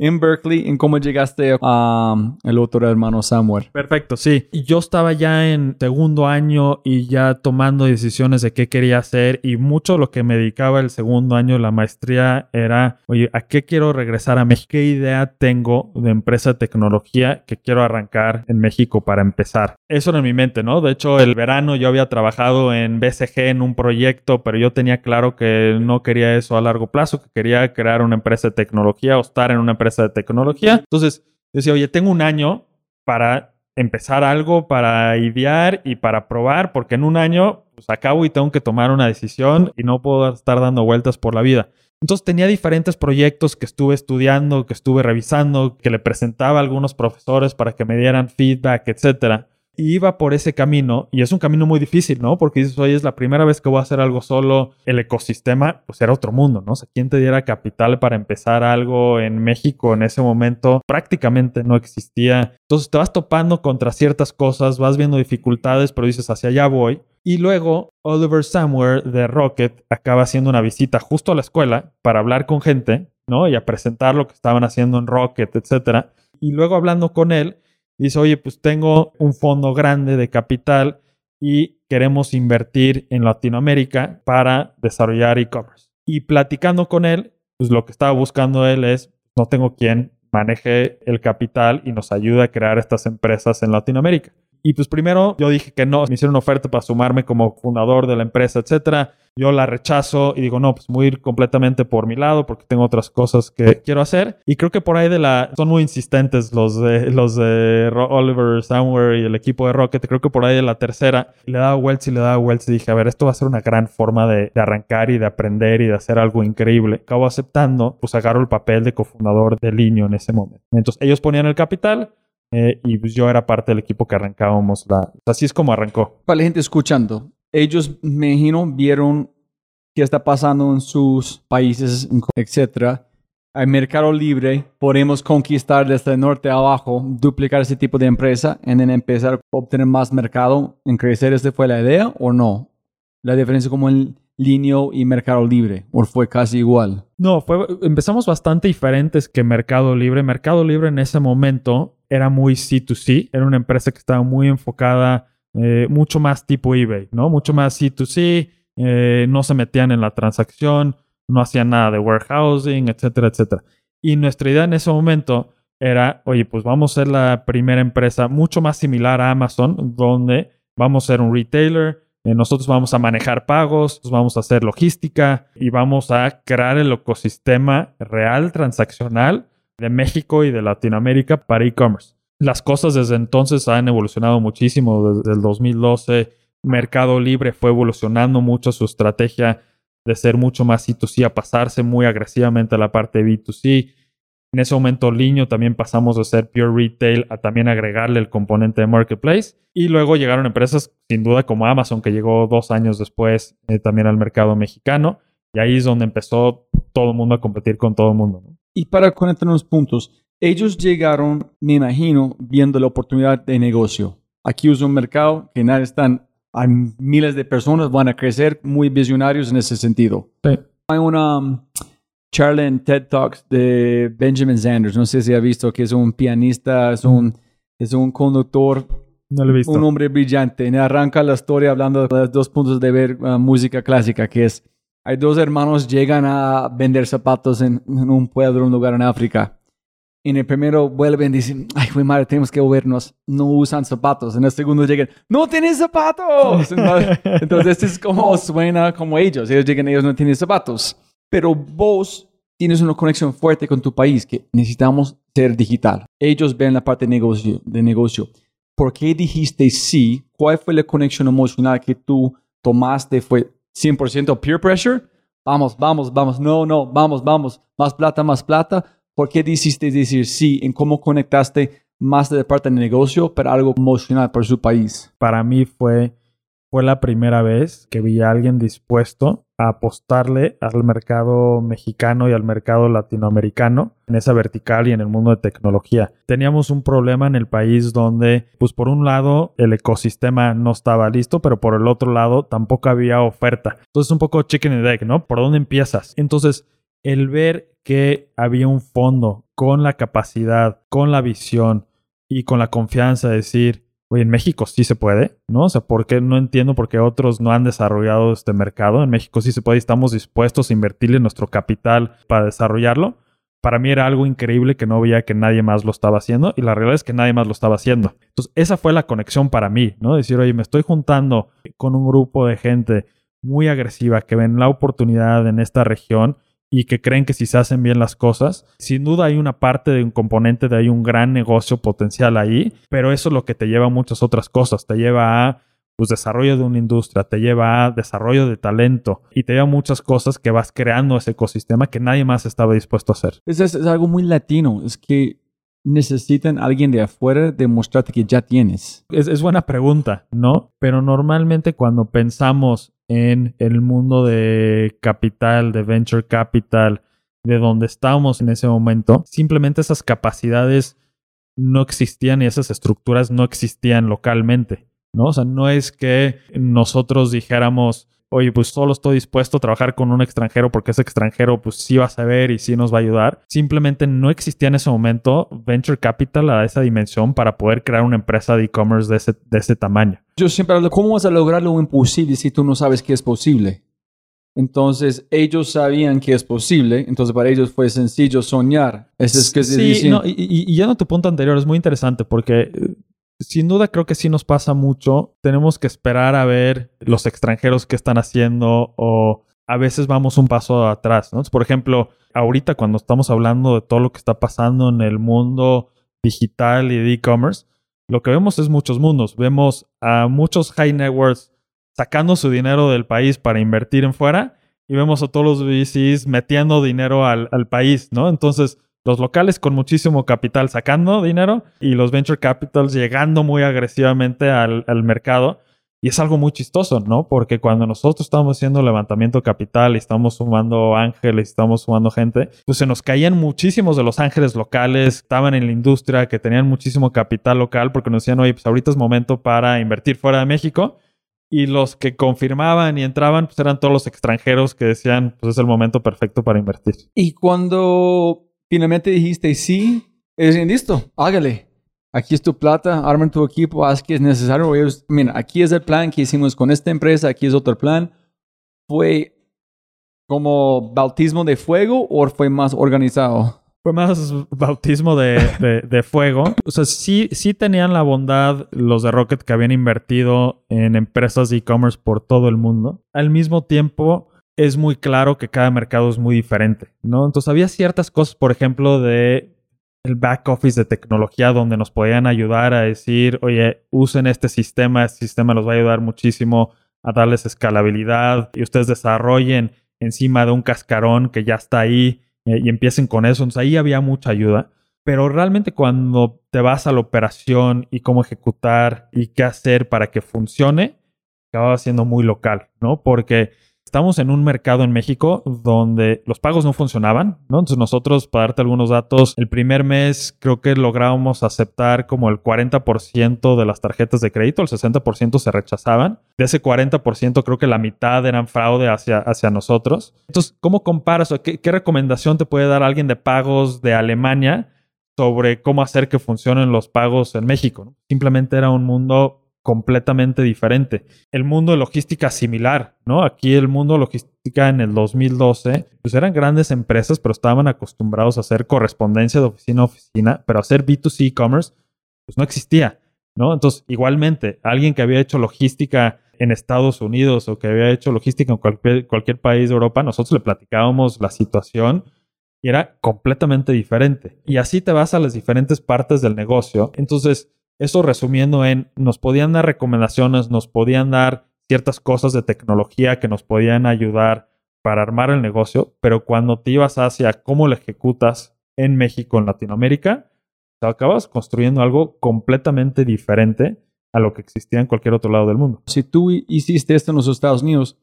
en Berkeley. ¿En cómo llegaste a um, el otro hermano Samuel? Perfecto, sí. Yo estaba ya en segundo año y ya tomando decisiones de qué quería hacer y mucho lo que me dedicaba el segundo año de la maestría era, oye, ¿a qué quiero regresar a México? ¿Qué idea tengo de empresa de tecnología que quiero arrancar en México para empezar? Eso era en mi mente, ¿no? De hecho, el verano yo había trabajado en BCG en un proyecto, pero yo tenía claro que no quería eso a largo plazo, que quería crear una empresa de tecnología o estar en una empresa de tecnología. Entonces, decía, oye, tengo un año para empezar algo, para idear y para probar, porque en un año pues acabo y tengo que tomar una decisión y no puedo estar dando vueltas por la vida. Entonces tenía diferentes proyectos que estuve estudiando, que estuve revisando, que le presentaba a algunos profesores para que me dieran feedback, etcétera. Y iba por ese camino y es un camino muy difícil, ¿no? Porque dices, oye, es la primera vez que voy a hacer algo solo. El ecosistema, pues era otro mundo, ¿no? O sea, ¿quién te diera capital para empezar algo en México en ese momento? Prácticamente no existía. Entonces te vas topando contra ciertas cosas, vas viendo dificultades, pero dices, hacia allá voy. Y luego Oliver Somewhere de Rocket acaba haciendo una visita justo a la escuela para hablar con gente, ¿no? Y a presentar lo que estaban haciendo en Rocket, etcétera. Y luego hablando con él, dice, oye, pues tengo un fondo grande de capital y queremos invertir en Latinoamérica para desarrollar e-commerce. Y platicando con él, pues lo que estaba buscando él es, no tengo quien maneje el capital y nos ayude a crear estas empresas en Latinoamérica. Y pues primero yo dije que no, me hicieron una oferta para sumarme como fundador de la empresa, etcétera. Yo la rechazo y digo, no, pues voy a ir completamente por mi lado porque tengo otras cosas que quiero hacer. Y creo que por ahí de la... Son muy insistentes los de, los de Oliver Somewhere y el equipo de Rocket. Creo que por ahí de la tercera le daba vueltas y le daba vueltas y dije, a ver, esto va a ser una gran forma de, de arrancar y de aprender y de hacer algo increíble. Acabo aceptando, pues agarro el papel de cofundador de Linio en ese momento. Entonces ellos ponían el capital, eh, y pues yo era parte del equipo que arrancábamos la... Así es como arrancó. Para la gente escuchando, ellos, me imagino, vieron qué está pasando en sus países, etcétera. Hay mercado libre, podemos conquistar desde el norte a abajo, duplicar ese tipo de empresa y en empezar a obtener más mercado, en crecer. ¿Esa fue la idea o no? La diferencia como en Linio y Mercado Libre, o fue casi igual. No, fue, empezamos bastante diferentes que Mercado Libre. Mercado Libre en ese momento era muy C2C, era una empresa que estaba muy enfocada, eh, mucho más tipo eBay, ¿no? Mucho más C2C, eh, no se metían en la transacción, no hacían nada de warehousing, etcétera, etcétera. Y nuestra idea en ese momento era, oye, pues vamos a ser la primera empresa mucho más similar a Amazon, donde vamos a ser un retailer, eh, nosotros vamos a manejar pagos, vamos a hacer logística y vamos a crear el ecosistema real transaccional de México y de Latinoamérica para e-commerce. Las cosas desde entonces han evolucionado muchísimo. Desde el 2012, Mercado Libre fue evolucionando mucho su estrategia de ser mucho más C2C a pasarse muy agresivamente a la parte de B2C. En ese momento, Linio también pasamos de ser pure retail a también agregarle el componente de marketplace. Y luego llegaron empresas, sin duda, como Amazon, que llegó dos años después eh, también al mercado mexicano. Y ahí es donde empezó todo el mundo a competir con todo el mundo. ¿no? Y para conectar unos puntos, ellos llegaron, me imagino, viendo la oportunidad de negocio. Aquí es un mercado que nadie están, hay miles de personas, van a crecer, muy visionarios en ese sentido. Sí. Hay una um, charla en TED Talks de Benjamin Sanders, no sé si ha visto, que es un pianista, es un, es un conductor, No lo he visto. un hombre brillante. Arranca la historia hablando de los dos puntos de ver uh, música clásica, que es, hay dos hermanos llegan a vender zapatos en, en un pueblo, un lugar en África. En el primero vuelven y dicen, ay, güey, madre, tenemos que movernos. No usan zapatos. En el segundo llegan, no tienen zapatos. *laughs* Entonces, este es como suena como ellos. Ellos llegan, ellos no tienen zapatos. Pero vos tienes una conexión fuerte con tu país que necesitamos ser digital. Ellos ven la parte de negocio. De negocio. ¿Por qué dijiste sí? ¿Cuál fue la conexión emocional que tú tomaste? ¿Fue 100% peer pressure? Vamos, vamos, vamos. No, no, vamos, vamos. Más plata, más plata ¿Por qué decidiste decir sí en cómo conectaste más de parte del negocio, pero algo emocional para su país? Para mí fue, fue la primera vez que vi a alguien dispuesto a apostarle al mercado mexicano y al mercado latinoamericano en esa vertical y en el mundo de tecnología. Teníamos un problema en el país donde, pues por un lado, el ecosistema no estaba listo, pero por el otro lado tampoco había oferta. Entonces un poco chicken and egg, ¿no? ¿Por dónde empiezas? Entonces, el ver que había un fondo con la capacidad, con la visión y con la confianza de decir, oye, en México sí se puede, ¿no? O sea, ¿por qué no entiendo por qué otros no han desarrollado este mercado? En México sí se puede y estamos dispuestos a invertirle nuestro capital para desarrollarlo. Para mí era algo increíble que no veía que nadie más lo estaba haciendo y la realidad es que nadie más lo estaba haciendo. Entonces, esa fue la conexión para mí, ¿no? Decir, oye, me estoy juntando con un grupo de gente muy agresiva que ven la oportunidad en esta región y que creen que si se hacen bien las cosas, sin duda hay una parte de un componente de hay un gran negocio potencial ahí, pero eso es lo que te lleva a muchas otras cosas, te lleva a pues desarrollo de una industria, te lleva a desarrollo de talento y te lleva a muchas cosas que vas creando ese ecosistema que nadie más estaba dispuesto a hacer. Es, es, algo muy latino, es que necesitan alguien de afuera demostrarte que ya tienes. Es, es buena pregunta, ¿no? Pero normalmente cuando pensamos en el mundo de capital, de venture capital, de donde estábamos en ese momento, simplemente esas capacidades no existían y esas estructuras no existían localmente, ¿no? O sea, no es que nosotros dijéramos, oye, pues solo estoy dispuesto a trabajar con un extranjero porque ese extranjero pues sí va a saber y sí nos va a ayudar. Simplemente no existía en ese momento venture capital a esa dimensión para poder crear una empresa de e-commerce de ese, de ese tamaño. Yo siempre hablo, ¿cómo vas a lograr lo imposible si tú no sabes que es posible? Entonces ellos sabían que es posible, entonces para ellos fue sencillo soñar. Eso es que sí, no, y, y, y, ya no tu punto anterior es muy interesante porque sin duda creo que sí nos pasa mucho. Tenemos que esperar a ver los extranjeros qué están haciendo o a veces vamos un paso atrás, ¿no? Por ejemplo, ahorita cuando estamos hablando de todo lo que está pasando en el mundo digital y de e-commerce, lo que vemos es muchos mundos. Vemos a muchos high networks sacando su dinero del país para invertir en fuera y vemos a todos los VCs metiendo dinero al, al país, ¿no? Entonces, los locales con muchísimo capital sacando dinero y los venture capitals llegando muy agresivamente al, mercado. Y es algo muy chistoso, ¿no? Porque cuando nosotros estábamos haciendo levantamiento capital y estamos sumando ángeles, estamos sumando gente, pues se nos caían muchísimos de los ángeles locales, estaban en la industria, que tenían muchísimo capital local, porque nos decían, oye, pues ahorita es momento para invertir fuera de México. Y los que confirmaban y entraban, pues eran todos los extranjeros que decían, pues es el momento perfecto para invertir. Y cuando finalmente dijiste sí, es listo, hágale. Aquí es tu plata, armen tu equipo, haz que es necesario. mira, aquí es el plan que hicimos con esta empresa, aquí es otro plan. ¿Fue como bautismo de fuego o fue más organizado? Fue más bautismo de, de, fuego. O sea, sí, sí tenían la bondad los de Rocket que habían invertido en empresas de e-commerce por todo el mundo. Al mismo tiempo, es muy claro que cada mercado es muy diferente, ¿no? Entonces había ciertas cosas, por ejemplo, de el back office de tecnología donde nos podían ayudar a decir, oye, usen este sistema, este sistema los va a ayudar muchísimo a darles escalabilidad y ustedes desarrollen encima de un cascarón que ya está ahí eh, y empiecen con eso. Entonces ahí había mucha ayuda. Pero realmente cuando te vas a la operación y cómo ejecutar y qué hacer para que funcione, acaba siendo muy local, ¿no? Porque estamos en un mercado en México donde los pagos no funcionaban, ¿no? Entonces nosotros, para darte algunos datos, el primer mes creo que lográbamos aceptar como el 40% de las tarjetas de crédito, el 60% se rechazaban. De ese 40% creo que la mitad eran fraude hacia, hacia nosotros. Entonces, ¿cómo comparas o qué, qué recomendación te puede dar alguien de pagos de Alemania sobre cómo hacer que funcionen los pagos en México? Simplemente era un mundo completamente diferente. El mundo de logística similar, ¿no? Aquí el mundo de logística en el 2012, pues eran grandes empresas, pero estaban acostumbrados a hacer correspondencia de oficina a oficina, pero hacer B2C e-commerce, pues no existía, ¿no? Entonces, igualmente, alguien que había hecho logística en Estados Unidos o que había hecho logística en cualquier, cualquier país de Europa, nosotros le platicábamos la situación y era completamente diferente. Y así te vas a las diferentes partes del negocio. Entonces, eso resumiendo en, nos podían dar recomendaciones, nos podían dar ciertas cosas de tecnología que nos podían ayudar para armar el negocio, pero cuando te ibas hacia cómo lo ejecutas en México, en Latinoamérica, te acabas construyendo algo completamente diferente a lo que existía en cualquier otro lado del mundo. Si tú hiciste esto en los Estados Unidos,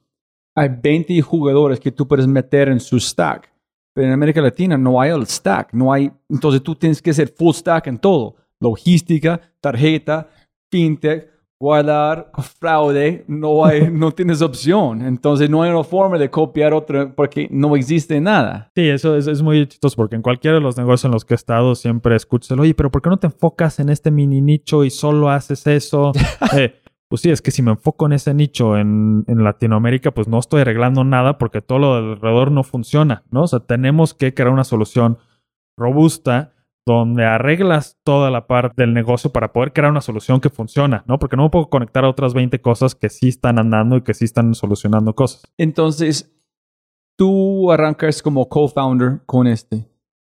hay 20 jugadores que tú puedes meter en su stack, pero en América Latina no hay el stack, no hay, entonces tú tienes que ser full stack en todo logística, tarjeta, fintech, guardar, fraude, no, hay, *laughs* no tienes opción. Entonces no hay una forma de copiar otra porque no existe nada. Sí, eso es, es, muy chistoso porque en cualquiera de los negocios en los que he estado siempre escuchas, oye, pero ¿por qué no te enfocas en este mini nicho y solo haces eso? *laughs* eh, pues sí, es que si me enfoco en ese nicho en, en, Latinoamérica, pues no estoy arreglando nada porque todo lo alrededor no funciona, ¿no? O sea, tenemos que crear una solución robusta donde arreglas toda la parte del negocio para poder crear una solución que funciona, ¿no? Porque no me puedo conectar a otras 20 cosas que sí están andando y que sí están solucionando cosas. Entonces, tú arrancas como co-founder con este.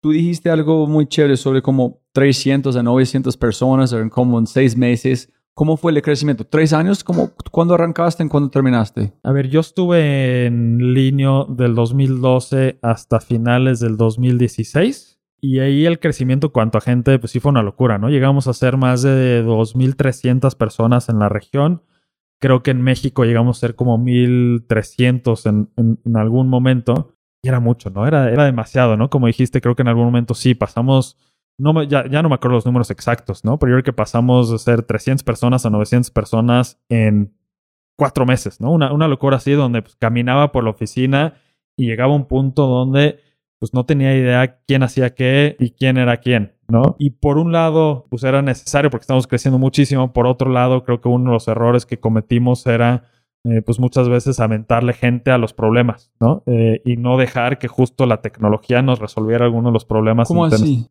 Tú dijiste algo muy chévere sobre como 300 a 900 personas en como en seis meses. ¿Cómo fue el crecimiento? ¿Tres años? ¿Cómo, ¿Cuándo arrancaste y cuándo terminaste? A ver, yo estuve en línea del 2012 hasta finales del 2016 y ahí el crecimiento cuanto a gente, pues sí fue una locura, ¿no? Llegamos a ser más de 2.300 personas en la región. Creo que en México llegamos a ser como 1.300 en, en, algún momento. Y era mucho, ¿no? Era, era demasiado, ¿no? Como dijiste, creo que en algún momento sí pasamos, no ya, ya no me acuerdo los números exactos, ¿no? Pero yo creo que pasamos de ser 300 personas a 900 personas en cuatro meses, ¿no? Una, una locura así donde pues, caminaba por la oficina y llegaba a un punto donde pues no tenía idea quién hacía qué y quién era quién, ¿no? Y por un lado, pues era necesario porque estamos creciendo muchísimo. Por otro lado, creo que uno de los errores que cometimos era, eh, pues muchas veces aventarle gente a los problemas, ¿no? Eh, y no dejar que justo la tecnología nos resolviera algunos de los problemas. ¿Cómo así?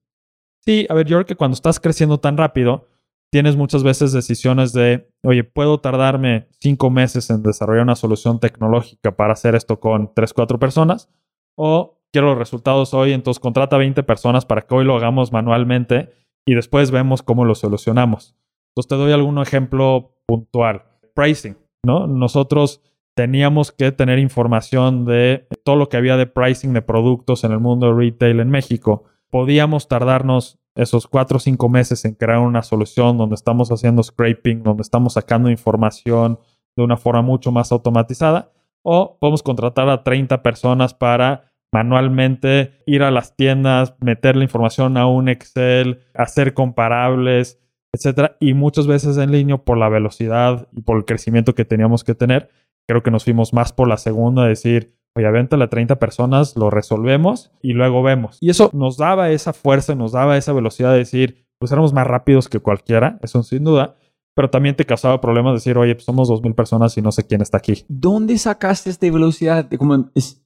Sí, a ver, yo creo que cuando estás creciendo tan rápido, tienes muchas veces decisiones de, oye, puedo tardarme cinco meses en desarrollar una solución tecnológica para hacer esto con tres, cuatro personas, o quiero los resultados hoy, entonces contrata 20 personas para que hoy lo hagamos manualmente y después vemos cómo lo solucionamos. Entonces te doy algún ejemplo puntual. Pricing, ¿no? Nosotros teníamos que tener información de todo lo que había de pricing de productos en el mundo de retail en México. Podíamos tardarnos esos cuatro o cinco meses en crear una solución donde estamos haciendo scraping, donde estamos sacando información de una forma mucho más automatizada. O podemos contratar a 30 personas para manualmente ir a las tiendas, meter la información a un Excel, hacer comparables, etcétera, y muchas veces en línea por la velocidad y por el crecimiento que teníamos que tener, creo que nos fuimos más por la segunda, decir, oye, avéntale a 30 personas, lo resolvemos y luego vemos. Y eso nos daba esa fuerza, nos daba esa velocidad de decir, pues éramos más rápidos que cualquiera, eso sin duda, pero también te causaba problemas decir, oye, pues somos 2.000 personas y no sé quién está aquí. ¿Dónde sacaste esta velocidad? Como es,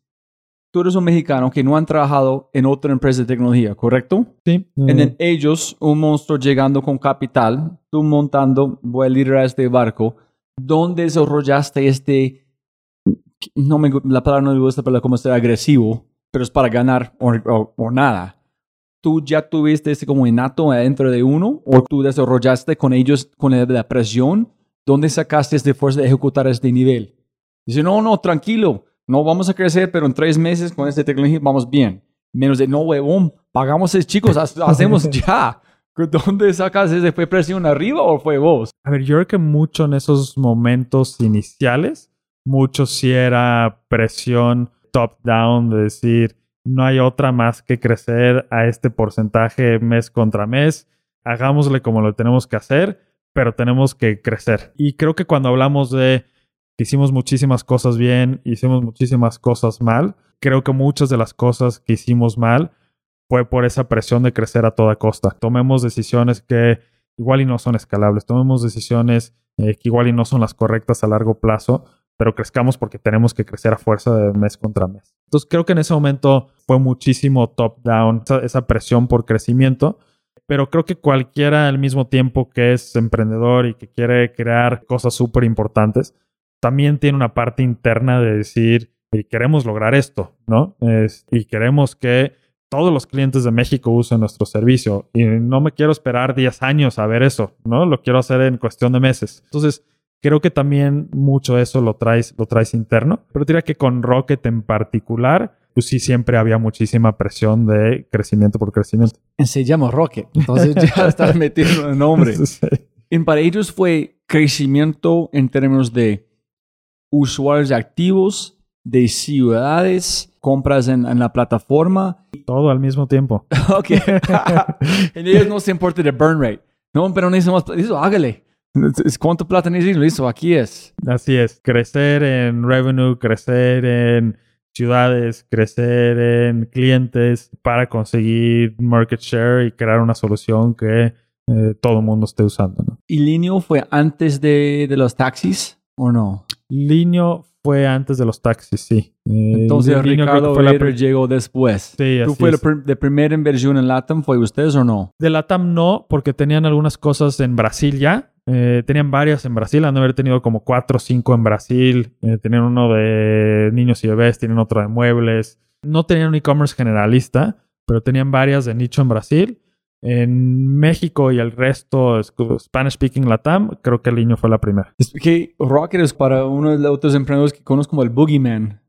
tú eres un mexicano que no han trabajado en otra empresa de tecnología, ¿correcto? Sí. En ellos, un monstruo llegando con capital, tú montando, voy a liderar este barco. ¿Dónde desarrollaste este, no me, la palabra no me gusta para cómo ser agresivo, pero es para ganar o, o, nada? ¿Tú ya tuviste este como innato dentro de uno o tú desarrollaste con ellos con la presión? ¿Dónde sacaste este fuerza de ejecutar este nivel? Dice, no, no, tranquilo no vamos a crecer, pero en tres meses con esta tecnología vamos bien. Menos de, no, huevón, pagamos a chicos, *laughs* hacemos ya. ¿Dónde sacas ese? ¿Fue presión arriba o fue vos? A ver, yo creo que mucho en esos momentos iniciales, mucho sí era presión top-down de decir, no hay otra más que crecer a este porcentaje mes contra mes, hagámosle como lo tenemos que hacer, pero tenemos que crecer. Y creo que cuando hablamos de hicimos muchísimas cosas bien, hicimos muchísimas cosas mal. Creo que muchas de las cosas que hicimos mal fue por esa presión de crecer a toda costa. Tomemos decisiones que igual y no son escalables. Tomemos decisiones eh, que igual y no son las correctas a largo plazo, pero crezcamos porque tenemos que crecer a fuerza de mes contra mes. Entonces creo que en ese momento fue muchísimo top-down, esa, esa presión por crecimiento, pero creo que cualquiera al mismo tiempo que es emprendedor y que quiere crear cosas súper importantes, también tiene una parte interna de decir, y queremos lograr esto, ¿no? Es- y queremos que todos los clientes de México usen nuestro servicio. Y no me quiero esperar 10 años a ver eso, ¿no? Lo quiero hacer en cuestión de meses. Entonces, creo que también mucho eso lo traes, lo traes interno. Pero diría que con Rocket en particular, pues sí siempre había muchísima presión de crecimiento por crecimiento. Se llama Rocket. Entonces ya estás metiendo el nombre. *laughs* Sí. En para ellos fue crecimiento en términos de usuarios activos, de ciudades, compras en, en la plataforma. Todo al mismo tiempo. *laughs* Ok. *laughs* en ellos no se importa de burn rate. No, pero necesitamos, eso hágale. ¿Cuánto plata necesito? Listo, aquí es. Así es, crecer en revenue, crecer en ciudades, crecer en clientes para conseguir market share y crear una solución que eh, todo el mundo esté usando. ¿no? ¿Y Linio fue antes de, de los taxis o no? Linio fue antes de los taxis, sí. Eh, Entonces Linio Ricardo fue la Vader llegó después. Sí, ¿Tú así fue la es. de primera inversión en LATAM? ¿Fue ustedes o no? De la TAM no, porque tenían algunas cosas en Brasil ya. Eh, tenían varias en Brasil, han de haber tenido como cuatro o cinco en Brasil. Eh, tenían uno de niños y bebés, tienen otro de muebles. No tenían un e-commerce generalista, pero tenían varias de nicho en Brasil. En México y el resto, es- Spanish Speaking Latam, creo que el niño fue la primera. Es que Rocket es para uno de los otros emprendedores que conozco como el Boogeyman.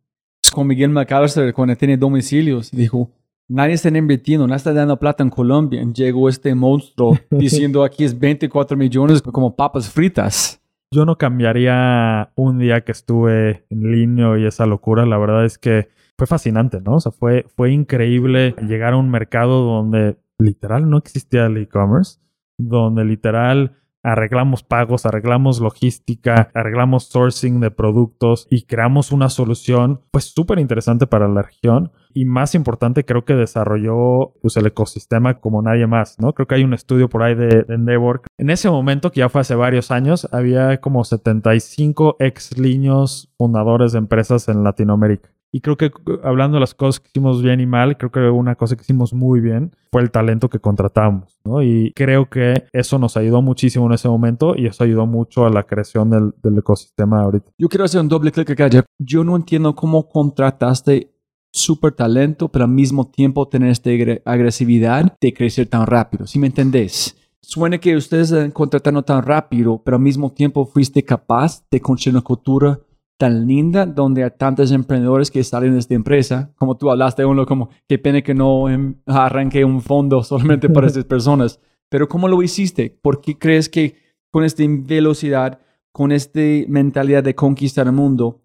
Es con Miguel McAllister cuando tiene domicilios. Dijo, nadie está invirtiendo, nadie está dando plata en Colombia. Llegó este monstruo *laughs* diciendo aquí es 24 millones como papas fritas. Yo no cambiaría un día que estuve en línea y esa locura. La verdad es que fue fascinante, ¿no? O sea, fue, fue increíble llegar a un mercado donde literal no existía el e-commerce, donde literal arreglamos pagos, arreglamos logística, arreglamos sourcing de productos y creamos una solución pues súper interesante para la región y más importante creo que desarrolló pues el ecosistema como nadie más, ¿no? Creo que hay un estudio por ahí de, de Endeavor. En ese momento, que ya fue hace varios años, había como 75 ex liños fundadores de empresas en Latinoamérica. Y creo que eh, hablando de las cosas que hicimos bien y mal, creo que una cosa que hicimos muy bien fue el talento que contratamos, ¿no? Y creo que eso nos ayudó muchísimo en ese momento y eso ayudó mucho a la creación del, del ecosistema ahorita. Yo quiero hacer un doble clic acá, Jeff. Yo no entiendo cómo contrataste súper talento, pero al mismo tiempo tener esta agre- agresividad de crecer tan rápido. ¿Sí me entendés? Suena que ustedes están contratando tan rápido, pero al mismo tiempo fuiste capaz de construir una cultura tan linda donde hay tantos emprendedores que salen de esta empresa, como tú hablaste uno, como qué pena que no em, arranque un fondo *laughs* solamente para esas personas. Pero ¿cómo lo hiciste? ¿Por qué crees que con esta velocidad, con esta mentalidad de conquistar el mundo,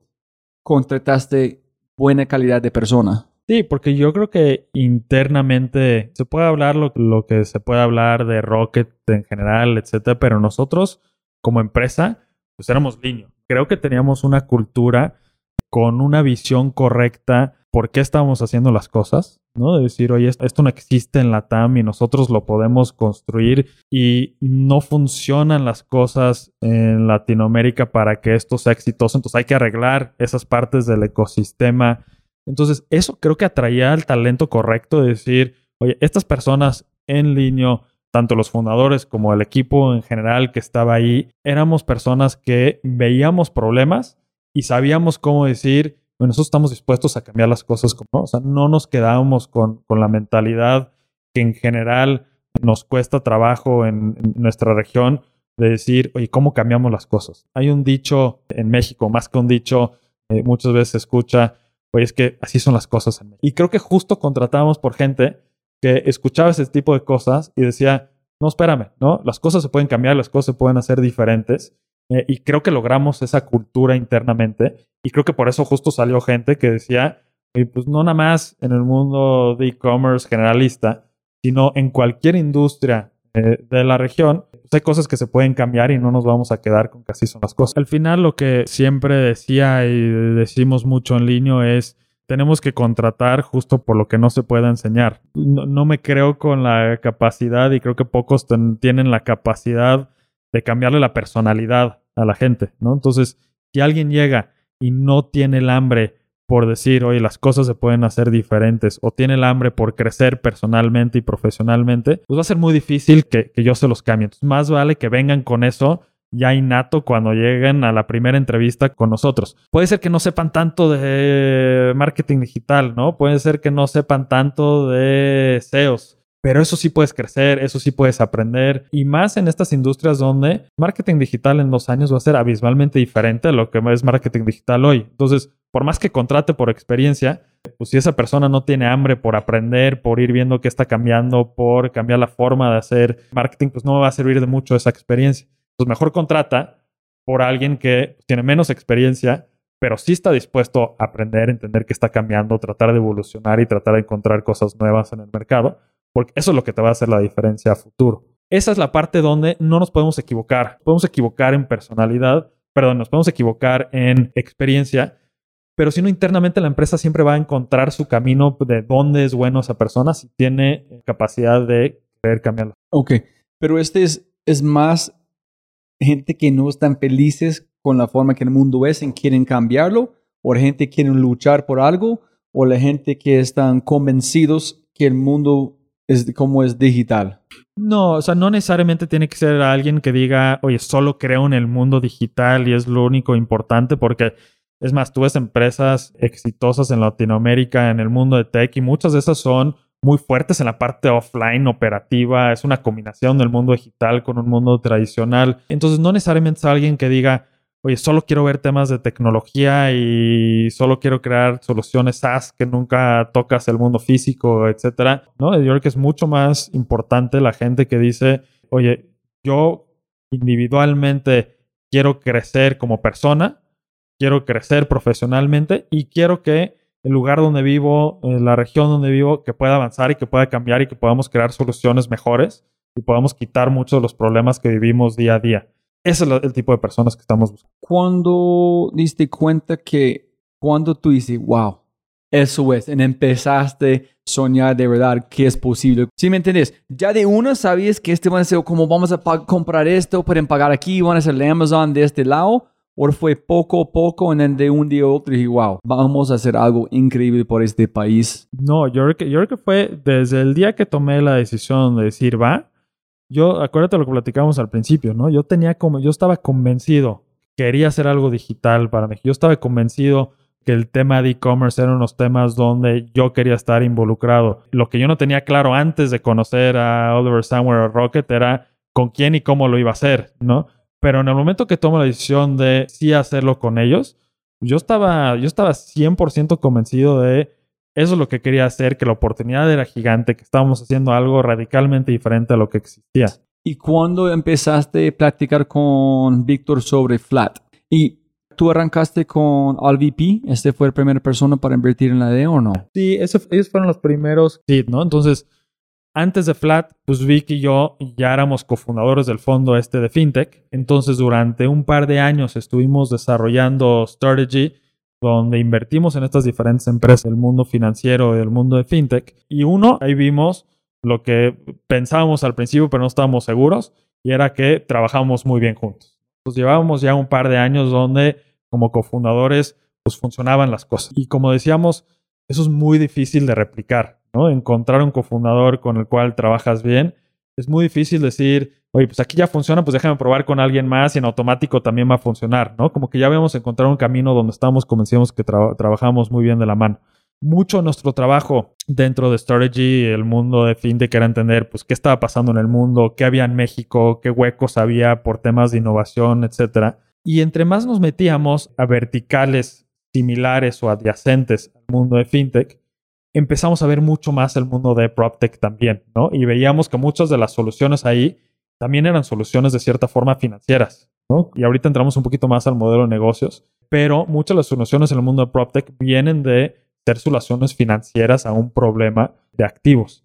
contrataste buena calidad de persona? Sí, porque yo creo que internamente se puede hablar lo, lo que se puede hablar de Rocket en general, etcétera, pero nosotros como empresa, pues éramos niños. Creo que teníamos una cultura con una visión correcta por qué estábamos haciendo las cosas, ¿no? De decir, oye, esto no existe en la TAM y nosotros lo podemos construir y no funcionan las cosas en Latinoamérica para que esto sea exitoso, entonces hay que arreglar esas partes del ecosistema. Entonces, eso creo que atraía al talento correcto de decir, oye, estas personas en línea, tanto los fundadores como el equipo en general que estaba ahí, éramos personas que veíamos problemas y sabíamos cómo decir, bueno, nosotros estamos dispuestos a cambiar las cosas, como, ¿no? o sea, no nos quedábamos con, con la mentalidad que en general nos cuesta trabajo en, nuestra región de decir, oye, ¿cómo cambiamos las cosas? Hay un dicho en México, más que un dicho, eh, muchas veces se escucha, oye, es que así son las cosas. Y creo que justo contratábamos por gente que escuchaba ese tipo de cosas y decía, no, espérame, ¿no? Las cosas se pueden cambiar, las cosas se pueden hacer diferentes. Eh, y creo que logramos esa cultura internamente. Y creo que por eso justo salió gente que decía, "Oye, pues no nada más en el mundo de e-commerce generalista, sino en cualquier industria eh, de la región, pues hay cosas que se pueden cambiar y no nos vamos a quedar con que así son las cosas. Al final lo que siempre decía y decimos mucho en línea es, tenemos que contratar justo por lo que no se pueda enseñar. No, me creo con la capacidad y creo que pocos tienen la capacidad de cambiarle la personalidad a la gente, ¿no? Entonces, si alguien llega y no tiene el hambre por decir, oye, las cosas se pueden hacer diferentes, o tiene el hambre por crecer personalmente y profesionalmente, pues va a ser muy difícil que, que yo se los cambie. Más vale que vengan con eso ya innato cuando lleguen a la primera entrevista con nosotros. Puede ser que no sepan tanto de marketing digital, ¿no? Puede ser que no sepan tanto de SEOs. Pero eso sí puedes crecer, eso sí puedes aprender. Y más en estas industrias donde marketing digital en dos años va a ser abismalmente diferente a lo que es marketing digital hoy. Entonces, por más que contrate por experiencia, pues si esa persona no tiene hambre por aprender, por ir viendo qué está cambiando, por cambiar la forma de hacer marketing, pues no va a servir de mucho esa experiencia. Pues mejor contrata por alguien que tiene menos experiencia, pero sí está dispuesto a aprender, entender qué está cambiando, tratar de evolucionar y tratar de encontrar cosas nuevas en el mercado, porque eso es lo que te va a hacer la diferencia a futuro. Esa es la parte donde no nos podemos equivocar. Podemos equivocar en personalidad, perdón, nos podemos equivocar en experiencia, pero si no internamente la empresa siempre va a encontrar su camino de dónde es bueno esa persona si tiene capacidad de querer cambiarlo. Ok, pero este es, es más gente que no están felices con la forma que el mundo es y quieren cambiarlo, o la gente que quieren luchar por algo, o la gente que están convencidos que el mundo es como es digital. No, o sea, no necesariamente tiene que ser alguien que diga, oye, solo creo en el mundo digital y es lo único importante, porque es más, tú ves empresas exitosas en Latinoamérica, en el mundo de tech, y muchas de esas son muy fuertes en la parte offline operativa, es una combinación del mundo digital con un mundo tradicional. Entonces no necesariamente es alguien que diga, oye, solo quiero ver temas de tecnología y solo quiero crear soluciones SaaS que nunca tocas el mundo físico, etcétera. ¿No? Yo creo que es mucho más importante la gente que dice, oye, yo individualmente quiero crecer como persona, quiero crecer profesionalmente y quiero que el lugar donde vivo, eh, la región donde vivo, que pueda avanzar y que pueda cambiar y que podamos crear soluciones mejores y podamos quitar muchos de los problemas que vivimos día a día. Ese es el tipo de personas que estamos buscando. Cuando diste cuenta que, cuando tú dices, wow, eso es, y empezaste a soñar de verdad que es posible. ¿Sí me entiendes? Ya de una sabías que este va a ser como vamos a comprar esto, pueden pagar aquí, van a hacer el Amazon de este lado, ¿O fue poco a poco en de un día a otro y wow, vamos a hacer algo increíble por este país? No, yo creo, que, yo creo que fue desde el día que tomé la decisión de decir va. Yo, acuérdate lo que platicamos al principio, ¿no? Yo tenía como, yo estaba convencido, quería hacer algo digital para México. Yo estaba convencido que el tema de e-commerce era unos temas donde yo quería estar involucrado. Lo que yo no tenía claro antes de conocer a Oliver Somewhere o Rocket era con quién y cómo lo iba a hacer, ¿no? Pero en el momento que tomo la decisión de sí hacerlo con ellos, yo estaba, yo estaba 100% convencido de eso es lo que quería hacer, que la oportunidad era gigante, que estábamos haciendo algo radicalmente diferente a lo que existía. ¿Y cuándo empezaste a practicar con Víctor sobre Flat? ¿Y tú arrancaste con AllVP? ¿Este fue la primera persona para invertir en la idea o no? Sí, ellos fueron los primeros, sí, ¿no? Entonces, antes de Flat, pues Vic y yo ya éramos cofundadores del fondo este de FinTech. Entonces, durante un par de años estuvimos desarrollando Strategy, donde invertimos en estas diferentes empresas del mundo financiero y del mundo de FinTech. Y uno, ahí vimos lo que pensábamos al principio, pero no estábamos seguros, y era que trabajábamos muy bien juntos. Pues llevábamos ya un par de años donde, como cofundadores, pues funcionaban las cosas. Y como decíamos, eso es muy difícil de replicar. ¿No? Encontrar un cofundador con el cual trabajas bien. Es muy difícil decir, oye, pues aquí ya funciona, pues déjame probar con alguien más y en automático también va a funcionar, ¿no? Como que ya habíamos encontrado un camino donde estamos convencidos que trabajamos muy bien de la mano. Mucho nuestro trabajo dentro de Strategy, el mundo de FinTech, era entender pues qué estaba pasando en el mundo, qué había en México, qué huecos había por temas de innovación, etc. Y entre más nos metíamos a verticales similares o adyacentes al mundo de FinTech, empezamos a ver mucho más el mundo de PropTech también, ¿no? Y veíamos que muchas de las soluciones ahí también eran soluciones de cierta forma financieras, ¿no? Y ahorita entramos un poquito más al modelo de negocios, pero muchas de las soluciones en el mundo de PropTech vienen de ser soluciones financieras a un problema de activos.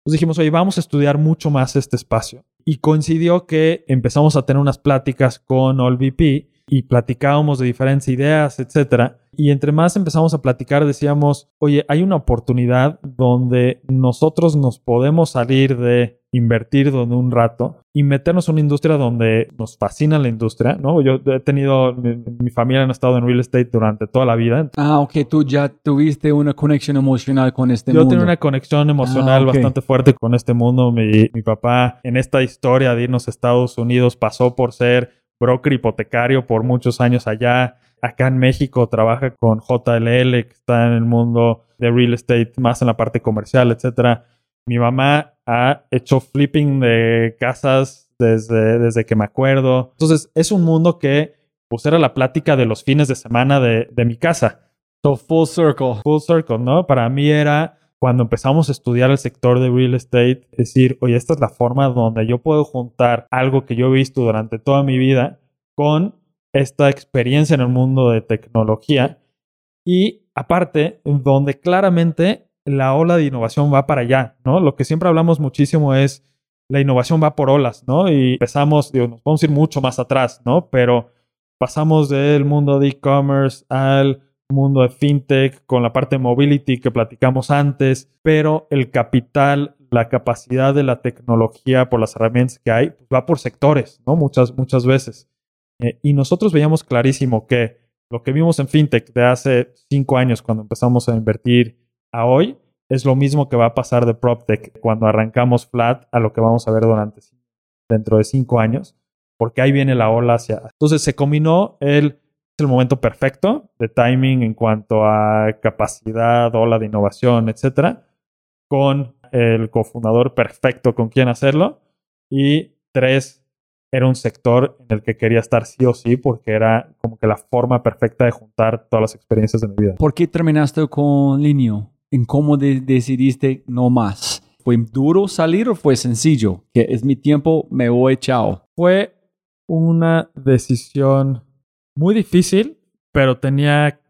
Entonces dijimos, oye, vamos a estudiar mucho más este espacio. Y coincidió que empezamos a tener unas pláticas con AllVP y platicábamos de diferentes ideas, etcétera. Y entre más empezamos a platicar, decíamos, oye, hay una oportunidad donde nosotros nos podemos salir de invertir donde un rato y meternos en una industria donde nos fascina la industria, ¿no? Yo he tenido, mi, mi familia han estado en real estate durante toda la vida. Ah, ok, tú ya tuviste una conexión emocional con este Yo mundo. tengo una conexión emocional Ah, ok. bastante fuerte con este mundo. Mi, mi papá en esta historia de irnos a Estados Unidos pasó por ser broker hipotecario por muchos años allá. Acá en México trabaja con JLL, que está en el mundo de real estate, más en la parte comercial, etcétera. Mi mamá ha hecho flipping de casas desde, desde que me acuerdo. Entonces, es un mundo que pues era la plática de los fines de semana de, de mi casa. So, full circle. Full circle, ¿no? Para mí era cuando empezamos a estudiar el sector de real estate, decir, oye, esta es la forma donde yo puedo juntar algo que yo he visto durante toda mi vida con esta experiencia en el mundo de tecnología y aparte, donde claramente la ola de innovación va para allá, ¿no? Lo que siempre hablamos muchísimo es la innovación va por olas, ¿no? Y empezamos, digo, nos podemos ir mucho más atrás, ¿no? Pero pasamos del mundo de e-commerce al mundo de fintech con la parte mobility que platicamos antes, pero el capital, la capacidad de la tecnología por las herramientas que hay, pues va por sectores, ¿no? Muchas, muchas veces. Eh, y nosotros veíamos clarísimo que lo que vimos en fintech de hace cinco años cuando empezamos a invertir a hoy es lo mismo que va a pasar de PropTech cuando arrancamos flat a lo que vamos a ver durante dentro de cinco años, porque ahí viene la ola hacia. Entonces se combinó el el momento perfecto de timing en cuanto a capacidad, ola de innovación, etcétera, con el cofundador perfecto con quien hacerlo y tres era un sector en el que quería estar sí o sí porque era como que la forma perfecta de juntar todas las experiencias de mi vida. ¿Por qué terminaste con Linio? ¿En cómo de- decidiste no más? ¿Fue duro salir o fue sencillo? Que es mi tiempo, me voy, chao. Fue una decisión muy difícil, pero tenía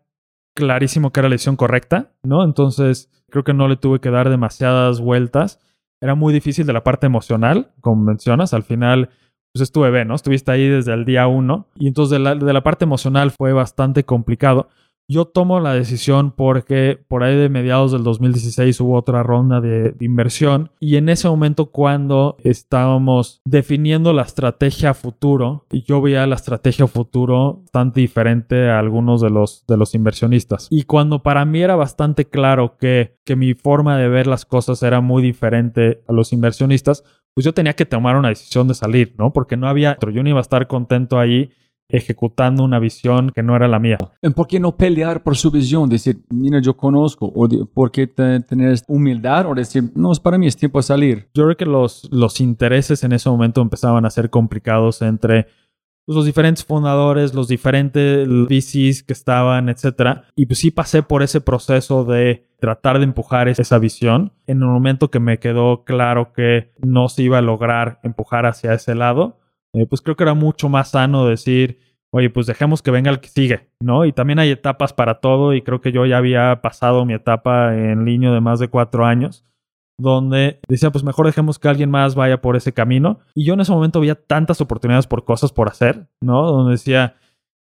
clarísimo que era la decisión correcta, ¿no? Entonces creo que no le tuve que dar demasiadas vueltas. Era muy difícil de la parte emocional, como mencionas. Al final, pues es tu bebé, ¿no? Estuviste ahí desde el día uno. Y entonces de la, de la parte emocional fue bastante complicado. Yo tomo la decisión porque por ahí de mediados del 2016 hubo otra ronda de, de, inversión y en ese momento cuando estábamos definiendo la estrategia futuro, yo veía la estrategia futuro bastante diferente a algunos de los, de los inversionistas. Y cuando para mí era bastante claro que, que mi forma de ver las cosas era muy diferente a los inversionistas, pues yo tenía que tomar una decisión de salir, ¿no? Porque no había, yo no iba a estar contento ahí ejecutando una visión que no era la mía. ¿Por qué no pelear por su visión? Decir, mira, yo conozco. ¿O de, por qué te, tener humildad? O decir, no, es para mí, es tiempo de salir. Yo creo que los, los intereses en ese momento empezaban a ser complicados entre pues, los diferentes fundadores, los diferentes VCs que estaban, etcétera. Y pues sí pasé por ese proceso de tratar de empujar esa visión. En un momento que me quedó claro que no se iba a lograr empujar hacia ese lado, eh, pues creo que era mucho más sano decir, oye, pues dejemos que venga el que sigue, ¿no? Y también hay etapas para todo y creo que yo ya había pasado mi etapa en línea de más de cuatro años, donde decía, pues mejor dejemos que alguien más vaya por ese camino. Y yo en ese momento veía tantas oportunidades por cosas por hacer, ¿no? Donde decía,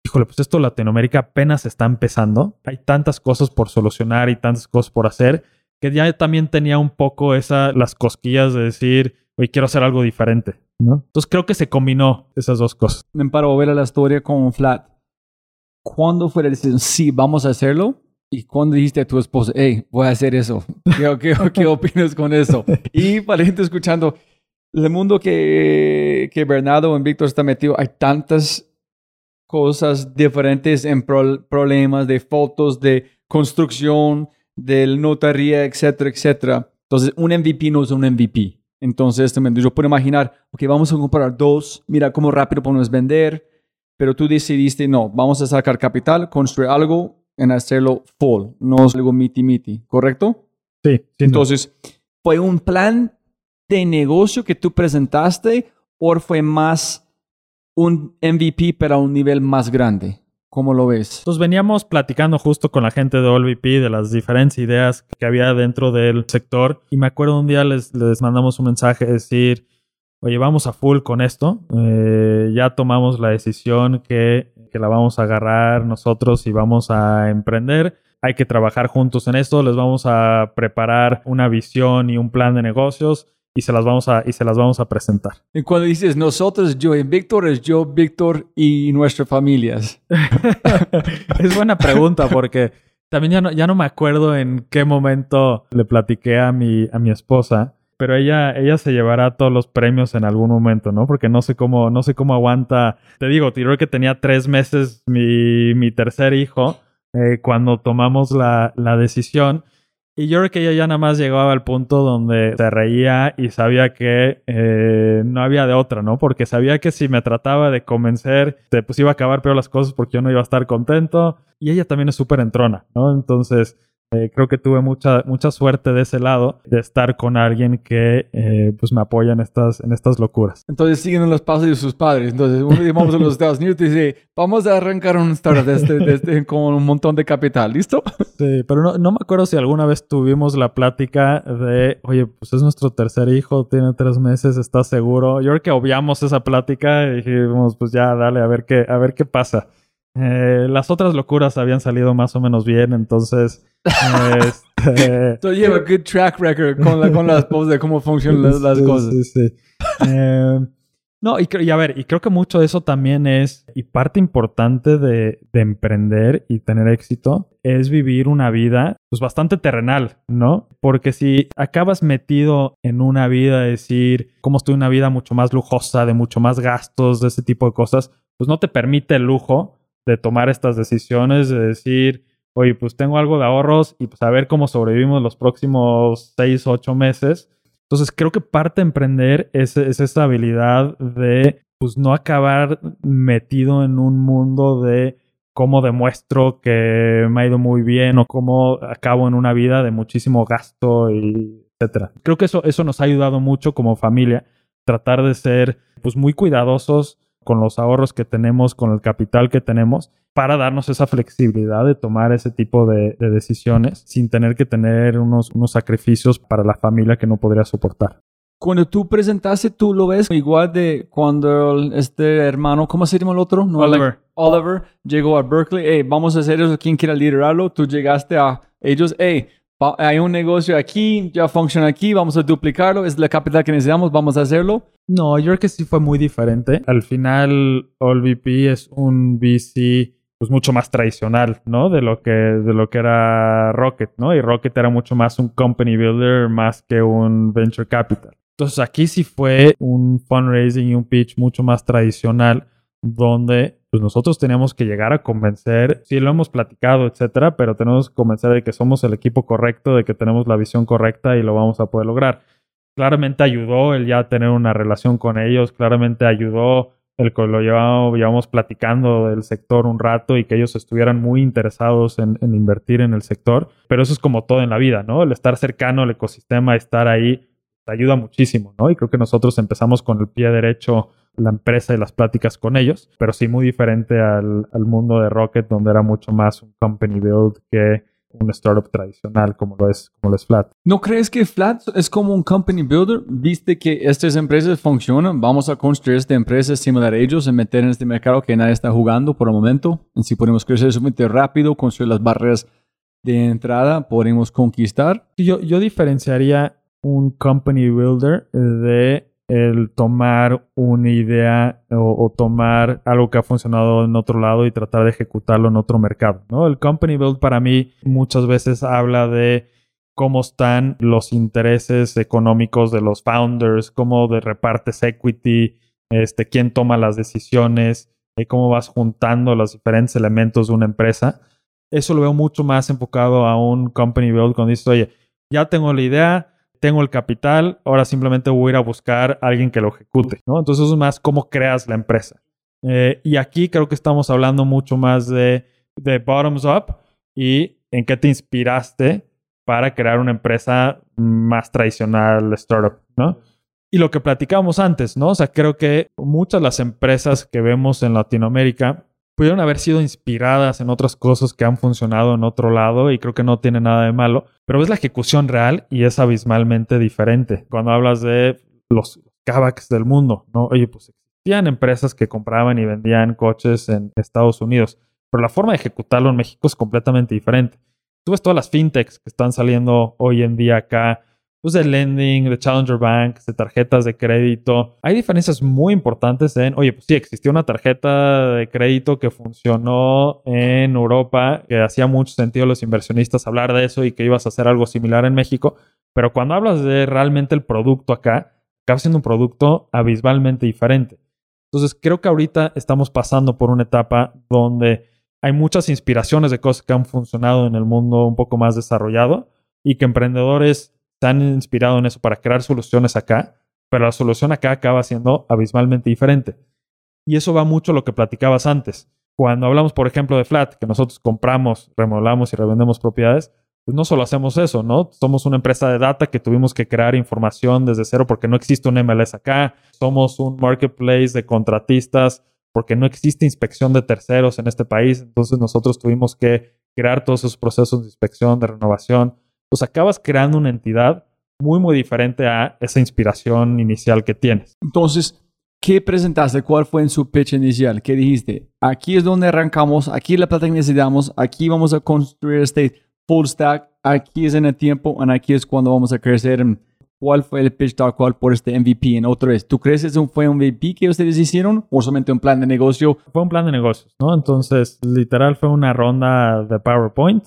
híjole, pues esto Latinoamérica apenas está empezando, hay tantas cosas por solucionar y tantas cosas por hacer, que ya también tenía un poco esa, las cosquillas de decir, oye, quiero hacer algo diferente. ¿no? Entonces creo que se combinó esas dos cosas. Me paro a ver la historia con Flat. ¿Cuándo fue la decisión? Sí, vamos a hacerlo. ¿Y cuándo dijiste a tu esposa, hey, voy a hacer eso? *laughs* ¿Qué, qué, qué *laughs* opinas con eso? Y para la gente escuchando, el mundo que, que Bernardo y Víctor está metido, hay tantas cosas diferentes en pro, problemas de fotos, de construcción, de notaría, etcétera, etcétera. Entonces, un MVP no es un MVP. Entonces, también yo puedo imaginar, ok, vamos a comprar dos, mira cómo rápido podemos vender, pero tú decidiste, no, vamos a sacar capital, construir algo en hacerlo full, no es algo miti miti, ¿correcto? Sí. Entonces, no. ¿fue un plan de negocio que tú presentaste o fue más un MVP pero a un nivel más grande? ¿Cómo lo ves? Entonces veníamos platicando justo con la gente de OLVP de las diferentes ideas que había dentro del sector y me acuerdo un día les, les mandamos un mensaje decir, oye, vamos a full con esto, eh, ya tomamos la decisión que, que, la vamos a agarrar nosotros y vamos a emprender, hay que trabajar juntos en esto, les vamos a preparar una visión y un plan de negocios y se las vamos a, y se las vamos a presentar. Y cuando dices nosotros, yo y Víctor, es yo, Víctor y nuestras familias. *laughs* es buena pregunta porque también ya no, ya no me acuerdo en qué momento le platiqué a mi, a mi esposa, pero ella, ella se llevará todos los premios en algún momento, ¿no? Porque no sé cómo, no sé cómo aguanta. Te digo, tiró que tenía tres meses mi, mi tercer hijo eh, cuando tomamos la, la decisión. Y yo creo que ella ya nada más llegaba al punto donde se reía y sabía que eh, no había de otra, ¿no? Porque sabía que si me trataba de convencer, pues iba a acabar peor las cosas porque yo no iba a estar contento. Y ella también es súper entrona, ¿no? Entonces, eh, creo que tuve mucha, mucha suerte de ese lado, de estar con alguien que eh, pues me apoya en estas, en estas locuras. Entonces siguen los pasos de sus padres. Entonces, uno día vamos a los Estados Unidos y dice, vamos a arrancar un startup de este, de este, con un montón de capital, ¿listo? *laughs* Sí, pero no, no me acuerdo si alguna vez tuvimos la plática de, oye, pues es nuestro tercer hijo, tiene tres meses, ¿estás seguro? Yo creo que obviamos esa plática y dijimos, pues ya, dale, a ver qué, a ver qué pasa. Eh, las otras locuras habían salido más o menos bien, entonces... este... So lleva good track record con, la, con las esposa de cómo funcionan las, las Sí, cosas. sí, sí. Eh, no, y, y a ver, y creo que mucho de eso también es, y parte importante de, de emprender y tener éxito, es vivir una vida pues bastante terrenal, ¿no? Porque si acabas metido en una vida, de decir, cómo estoy en una vida mucho más lujosa, de mucho más gastos, de ese tipo de cosas, pues no te permite el lujo de tomar estas decisiones, de decir, oye, pues tengo algo de ahorros y pues a ver cómo sobrevivimos los próximos seis, ocho meses. Entonces creo que parte de emprender es, es esa habilidad de pues no acabar metido en un mundo de cómo demuestro que me ha ido muy bien o cómo acabo en una vida de muchísimo gasto y etcétera. Creo que eso, eso nos ha ayudado mucho como familia, tratar de ser pues muy cuidadosos con los ahorros que tenemos, con el capital que tenemos, para darnos esa flexibilidad de tomar ese tipo de, de decisiones sin tener que tener unos, unos sacrificios para la familia que no podría soportar. Cuando tú presentaste, tú lo ves igual de cuando el- este hermano, ¿cómo se llama el otro? No, Oliver. Oliver llegó a Berkeley, hey, vamos a hacer eso, ¿quién quiera liderarlo? Tú llegaste a ellos, hey, hay un negocio aquí, ya funciona aquí, vamos a duplicarlo, es la capital que necesitamos, vamos a hacerlo. No, yo creo que sí fue muy diferente. Al final, AllVP es un VC pues mucho más tradicional, ¿no? De lo que de lo que era Rocket, ¿no? Y Rocket era mucho más un company builder más que un venture capital. Entonces aquí sí fue un fundraising y un pitch mucho más tradicional donde pues nosotros teníamos que llegar a convencer, sí lo hemos platicado, etcétera, pero tenemos que convencer de que somos el equipo correcto, de que tenemos la visión correcta y lo vamos a poder lograr claramente ayudó el ya tener una relación con ellos, claramente ayudó el que lo llevamos, llevamos platicando del sector un rato y que ellos estuvieran muy interesados en, en invertir en el sector. Pero eso es como todo en la vida, ¿no? El estar cercano al ecosistema, estar ahí, te ayuda muchísimo, ¿no? Y creo que nosotros empezamos con el pie derecho la empresa y las pláticas con ellos, pero sí muy diferente al, al mundo de Rocket, donde era mucho más un company build que un startup tradicional como lo es, como lo es Flat. ¿No crees que Flat es como un company builder? Viste que estas empresas funcionan, vamos a construir esta empresa similar a ellos, en meter en este mercado que nadie está jugando por el momento. Si podemos crecer sumamente rápido, construir las barreras de entrada, podemos conquistar. Yo, yo diferenciaría un company builder de el tomar una idea o, tomar algo que ha funcionado en otro lado y tratar de ejecutarlo en otro mercado, ¿no? El company build para mí muchas veces habla de cómo están los intereses económicos de los founders, cómo de repartes equity, este, quién toma las decisiones, eh, cómo vas juntando los diferentes elementos de una empresa. Eso lo veo mucho más enfocado a un company build cuando dices, oye, ya tengo la idea, tengo el capital, ahora simplemente voy a ir a buscar a alguien que lo ejecute, ¿no? Entonces es más cómo creas la empresa. Eh, y aquí creo que estamos hablando mucho más de, bottoms up y en qué te inspiraste para crear una empresa más tradicional, startup, ¿no? Y lo que platicábamos antes, ¿no? O sea, creo que muchas de las empresas que vemos en Latinoamérica pudieron haber sido inspiradas en otras cosas que han funcionado en otro lado y creo que no tiene nada de malo, pero es la ejecución real y es abismalmente diferente. Cuando hablas de los Kavaks del mundo, ¿no? Oye, pues existían empresas que compraban y vendían coches en Estados Unidos, pero la forma de ejecutarlo en México es completamente diferente. Tú ves todas las fintechs que están saliendo hoy en día acá, pues, de lending, de Challenger Bank, de tarjetas de crédito. Hay diferencias muy importantes en, oye, pues sí, existió una tarjeta de crédito que funcionó en Europa, que hacía mucho sentido los inversionistas hablar de eso y que ibas a hacer algo similar en México, pero cuando hablas de realmente el producto acá, acaba siendo un producto abismalmente diferente. Entonces, creo que ahorita estamos pasando por una etapa donde hay muchas inspiraciones de cosas que han funcionado en el mundo un poco más desarrollado y que emprendedores se han inspirado en eso para crear soluciones acá, pero la solución acá acaba siendo abismalmente diferente. Y eso va mucho lo que platicabas antes. Cuando hablamos, por ejemplo, de Flat, que nosotros compramos, remodelamos y revendemos propiedades, pues no solo hacemos eso, ¿no? Somos una empresa de data que tuvimos que crear información desde cero porque no existe un MLS acá. Somos un marketplace de contratistas porque no existe inspección de terceros en este país. Entonces nosotros tuvimos que crear todos esos procesos de inspección, de renovación. Pues acabas creando una entidad muy, muy diferente a esa inspiración inicial que tienes. Entonces, ¿qué presentaste? ¿Cuál fue en su pitch inicial? ¿Qué dijiste? Aquí es donde arrancamos, aquí es la plata que necesitamos, aquí vamos a construir este full stack, aquí es en el tiempo, y aquí es cuando vamos a crecer. ¿Cuál fue el pitch tal cual por este MVP? En otra vez, ¿tú crees que eso fue un MVP que ustedes hicieron o solamente un plan de negocio? Fue un plan de negocios, ¿no? Entonces, literal fue una ronda de PowerPoint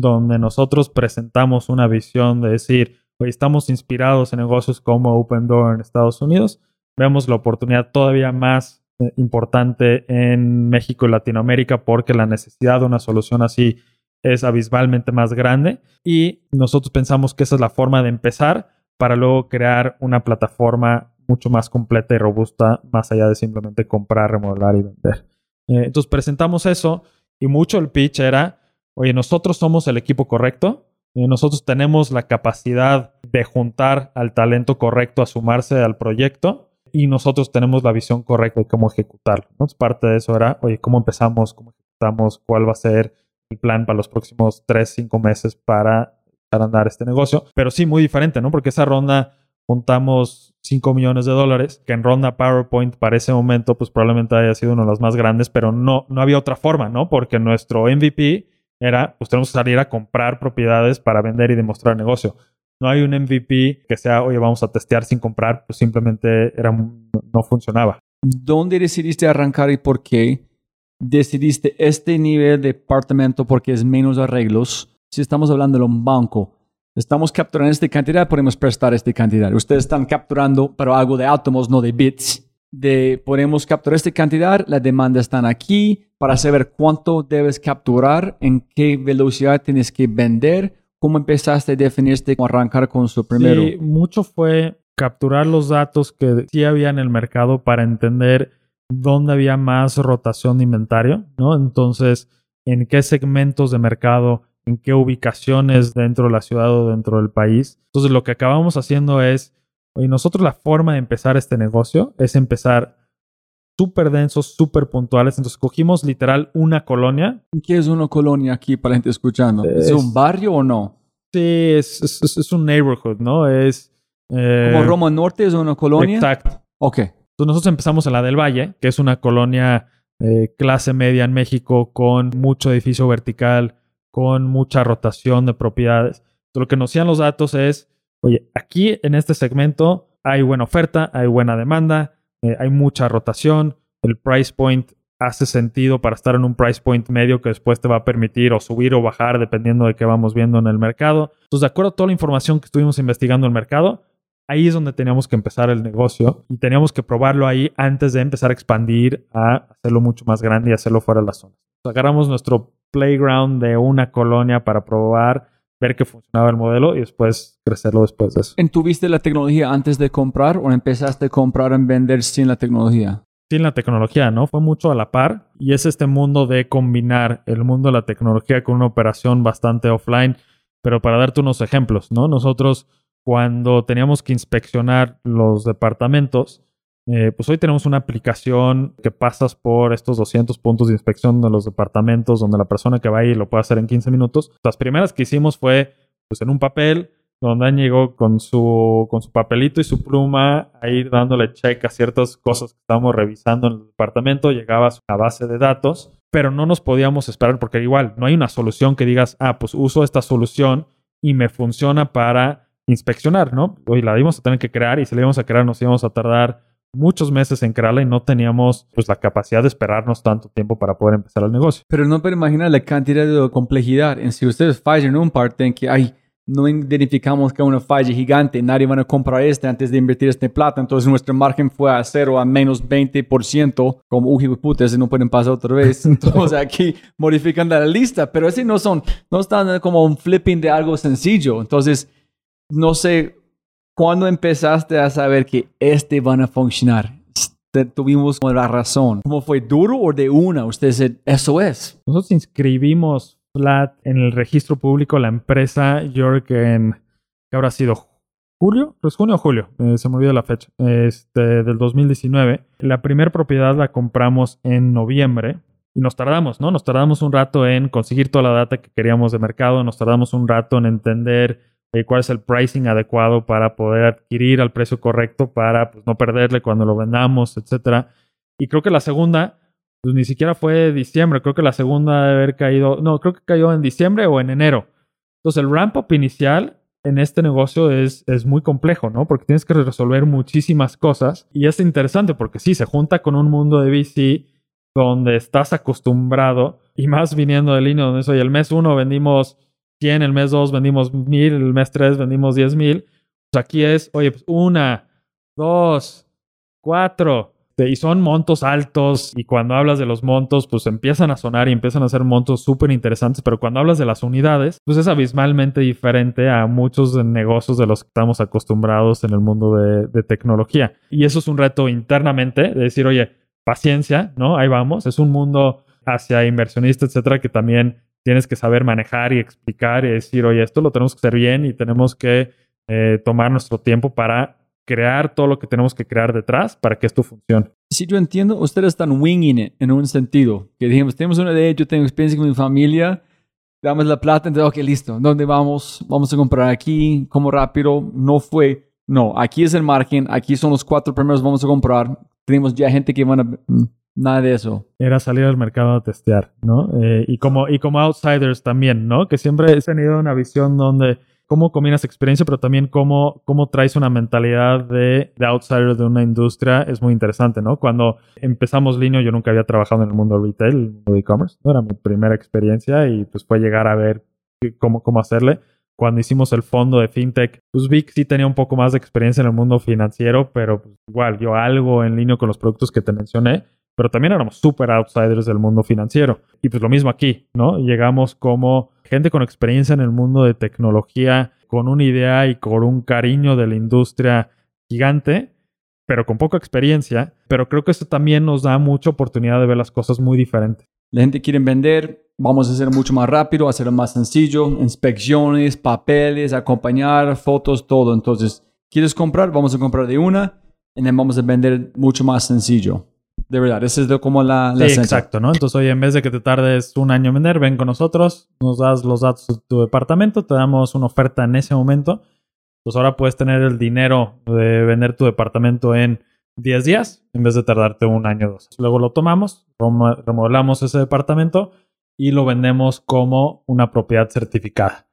donde nosotros presentamos una visión de decir, hoy estamos inspirados en negocios como Open Door en Estados Unidos, vemos la oportunidad todavía más eh, importante en México y Latinoamérica porque la necesidad de una solución así es abismalmente más grande y nosotros pensamos que esa es la forma de empezar para luego crear una plataforma mucho más completa y robusta más allá de simplemente comprar, remodelar y vender. Eh, entonces presentamos eso y mucho el pitch era, oye, nosotros somos el equipo correcto, y nosotros tenemos la capacidad de juntar al talento correcto a sumarse al proyecto y nosotros tenemos la visión correcta de cómo ejecutarlo. Parte de eso era, oye, ¿cómo empezamos? ¿Cómo ejecutamos? ¿Cuál va a ser el plan para los próximos 3, 5 meses para echar andar este negocio? Pero sí, muy diferente, ¿no? Porque esa ronda juntamos 5 millones de dólares, que en ronda PowerPoint para ese momento, pues probablemente haya sido uno de los más grandes, pero no, no había otra forma, ¿no? Porque nuestro MVP era, pues tenemos que salir a comprar propiedades para vender y demostrar el negocio. No hay un MVP que sea, oye, vamos a testear sin comprar, pues simplemente era, no funcionaba. ¿Dónde decidiste arrancar y por qué decidiste este nivel de departamento porque es menos arreglos? Si estamos hablando de un banco, estamos capturando esta cantidad, podemos prestar esta cantidad. Ustedes están capturando, pero algo de átomos, no de bits de podemos capturar esta cantidad, las demandas están aquí para saber cuánto debes capturar, en qué velocidad tienes que vender, cómo empezaste a definirte cómo arrancar con su primero. Sí, mucho fue capturar los datos que sí había en el mercado para entender dónde había más rotación de inventario, ¿no? Entonces, en qué segmentos de mercado, en qué ubicaciones dentro de la ciudad o dentro del país. Entonces, lo que acabamos haciendo es y nosotros la forma de empezar este negocio es empezar súper densos, súper puntuales. Entonces cogimos literal una colonia. ¿Qué es una colonia aquí para la gente escuchando? ¿Es, un barrio o no? Sí, es, es, un neighborhood, ¿no? Es... Eh, ¿Como Roma Norte es una colonia? Exacto. Ok. Entonces nosotros empezamos en la del Valle, que es una colonia eh, clase media en México con mucho edificio vertical, con mucha rotación de propiedades. Entonces, lo que nos decían los datos es oye, aquí en este segmento hay buena oferta, hay buena demanda, eh, hay mucha rotación, el price point hace sentido para estar en un price point medio que después te va a permitir o subir o bajar dependiendo de qué vamos viendo en el mercado. Entonces, de acuerdo a toda la información que estuvimos investigando en el mercado, ahí es donde teníamos que empezar el negocio y teníamos que probarlo ahí antes de empezar a expandir a hacerlo mucho más grande y hacerlo fuera de la zona. agarramos nuestro playground de una colonia para probar ver que funcionaba el modelo y después crecerlo después de eso. ¿Tuviste la tecnología antes de comprar o empezaste a comprar en vender sin la tecnología? Sin la tecnología, ¿no? Fue mucho a la par y es este mundo de combinar el mundo de la tecnología con una operación bastante offline. Pero para darte unos ejemplos, ¿no? Nosotros cuando teníamos que inspeccionar los departamentos, eh, pues hoy tenemos una aplicación que pasas por estos 200 puntos de inspección de los departamentos donde la persona que va ahí lo puede hacer en 15 minutos. Las primeras que hicimos fue pues en un papel donde llegó con su, con su papelito y su pluma a ir dándole check a ciertas cosas que estábamos revisando en el departamento, llegaba a su base de datos, pero no nos podíamos esperar porque igual no hay una solución que digas, ah, pues uso esta solución y me funciona para inspeccionar, ¿no? Hoy la íbamos a tener que crear y si la íbamos a crear nos íbamos a tardar muchos meses en crearla y no teníamos pues la capacidad de esperarnos tanto tiempo para poder empezar el negocio. Pero no puedo imaginar la cantidad de complejidad. En si ustedes fallan en un parte en que ay, no identificamos que una falla gigante, nadie va a comprar este antes de invertir este plata, entonces nuestro margen fue a cero, a menos 20%, como, uy, puta, no pueden pasar otra vez. *laughs* Entonces aquí modifican la lista, pero ese no son, no están como un flipping de algo sencillo. Entonces, no sé, ¿cuándo empezaste a saber que este van a funcionar? Tuvimos la razón. ¿Cómo fue duro o de una? Usted eso es. Nosotros inscribimos Flat en el registro público la empresa York en, ¿qué habrá sido? ¿Julio? Pues junio o julio, eh, se me olvidó la fecha, este, del 2019. La primera propiedad la compramos en noviembre y nos tardamos, ¿no? Nos tardamos un rato en conseguir toda la data que queríamos de mercado, nos tardamos un rato en entender eh, cuál es el pricing adecuado para poder adquirir al precio correcto para pues, no perderle cuando lo vendamos, etcétera. Y creo que la segunda pues ni siquiera fue diciembre, creo que la segunda debe haber caído, no, creo que cayó en diciembre o en enero. Entonces el ramp up inicial en este negocio es, es muy complejo, ¿no? Porque tienes que resolver muchísimas cosas y es interesante porque sí, se junta con un mundo de VC donde estás acostumbrado y más viniendo de línea donde soy el mes uno vendimos 100, el mes 2 vendimos 1000, el mes 3 vendimos 10 mil. Pues aquí es, oye, pues una, dos, cuatro, este, y son montos altos y cuando hablas de los montos, pues empiezan a sonar y empiezan a ser montos súper interesantes, pero cuando hablas de las unidades, pues es abismalmente diferente a muchos negocios de los que estamos acostumbrados en el mundo de, de tecnología. Y eso es un reto internamente de decir, oye, paciencia, ¿no? Ahí vamos. Es un mundo hacia inversionistas, etcétera, que también tienes que saber manejar y explicar y decir, oye, esto lo tenemos que hacer bien y tenemos que eh, tomar nuestro tiempo para crear todo lo que tenemos que crear detrás para que esto funcione. Si yo entiendo, ustedes están winging it en un sentido. Que dijimos, tenemos una idea, yo tengo experiencia con mi familia, damos la plata, entonces, ok, listo, ¿dónde vamos? Vamos a comprar aquí, ¿cómo rápido? No fue, no, aquí es el margen, aquí son los cuatro primeros, vamos a comprar. Tenemos ya gente que van a... Nada de eso. Era salir al mercado a testear, ¿no? Eh, y, como, y como outsiders también, ¿no? Que siempre he tenido una visión donde cómo combinas experiencia, pero también cómo, cómo traes una mentalidad de, de, outsider de una industria es muy interesante, ¿no? Cuando empezamos Linio, yo nunca había trabajado en el mundo retail, e-commerce, ¿no? Era mi primera experiencia y pues fue llegar a ver cómo, cómo hacerle. Cuando hicimos el fondo de FinTech, pues Vic sí tenía un poco más de experiencia en el mundo financiero, pero pues, igual, yo algo en línea con los productos que te mencioné, pero también éramos super outsiders del mundo financiero. Y pues lo mismo aquí, ¿no? Llegamos como gente con experiencia en el mundo de tecnología, con una idea y con un cariño de la industria gigante, pero con poca experiencia. Pero creo que esto también nos da mucha oportunidad de ver las cosas muy diferentes. La gente quiere vender, vamos a hacer mucho más rápido, hacerlo más sencillo, inspecciones, papeles, acompañar, fotos, todo. Entonces, ¿quieres comprar? Vamos a comprar de una y vamos a vender mucho más sencillo. De verdad, esa es como la, la sí, exacto, ¿no? Entonces, oye, en vez de que te tardes un año en vender, ven con nosotros, nos das los datos de tu departamento, te damos una oferta en ese momento. Pues ahora puedes tener el dinero de vender tu departamento en 10 días en vez de tardarte un año o dos. Luego lo tomamos, remodelamos ese departamento y lo vendemos como una propiedad certificada.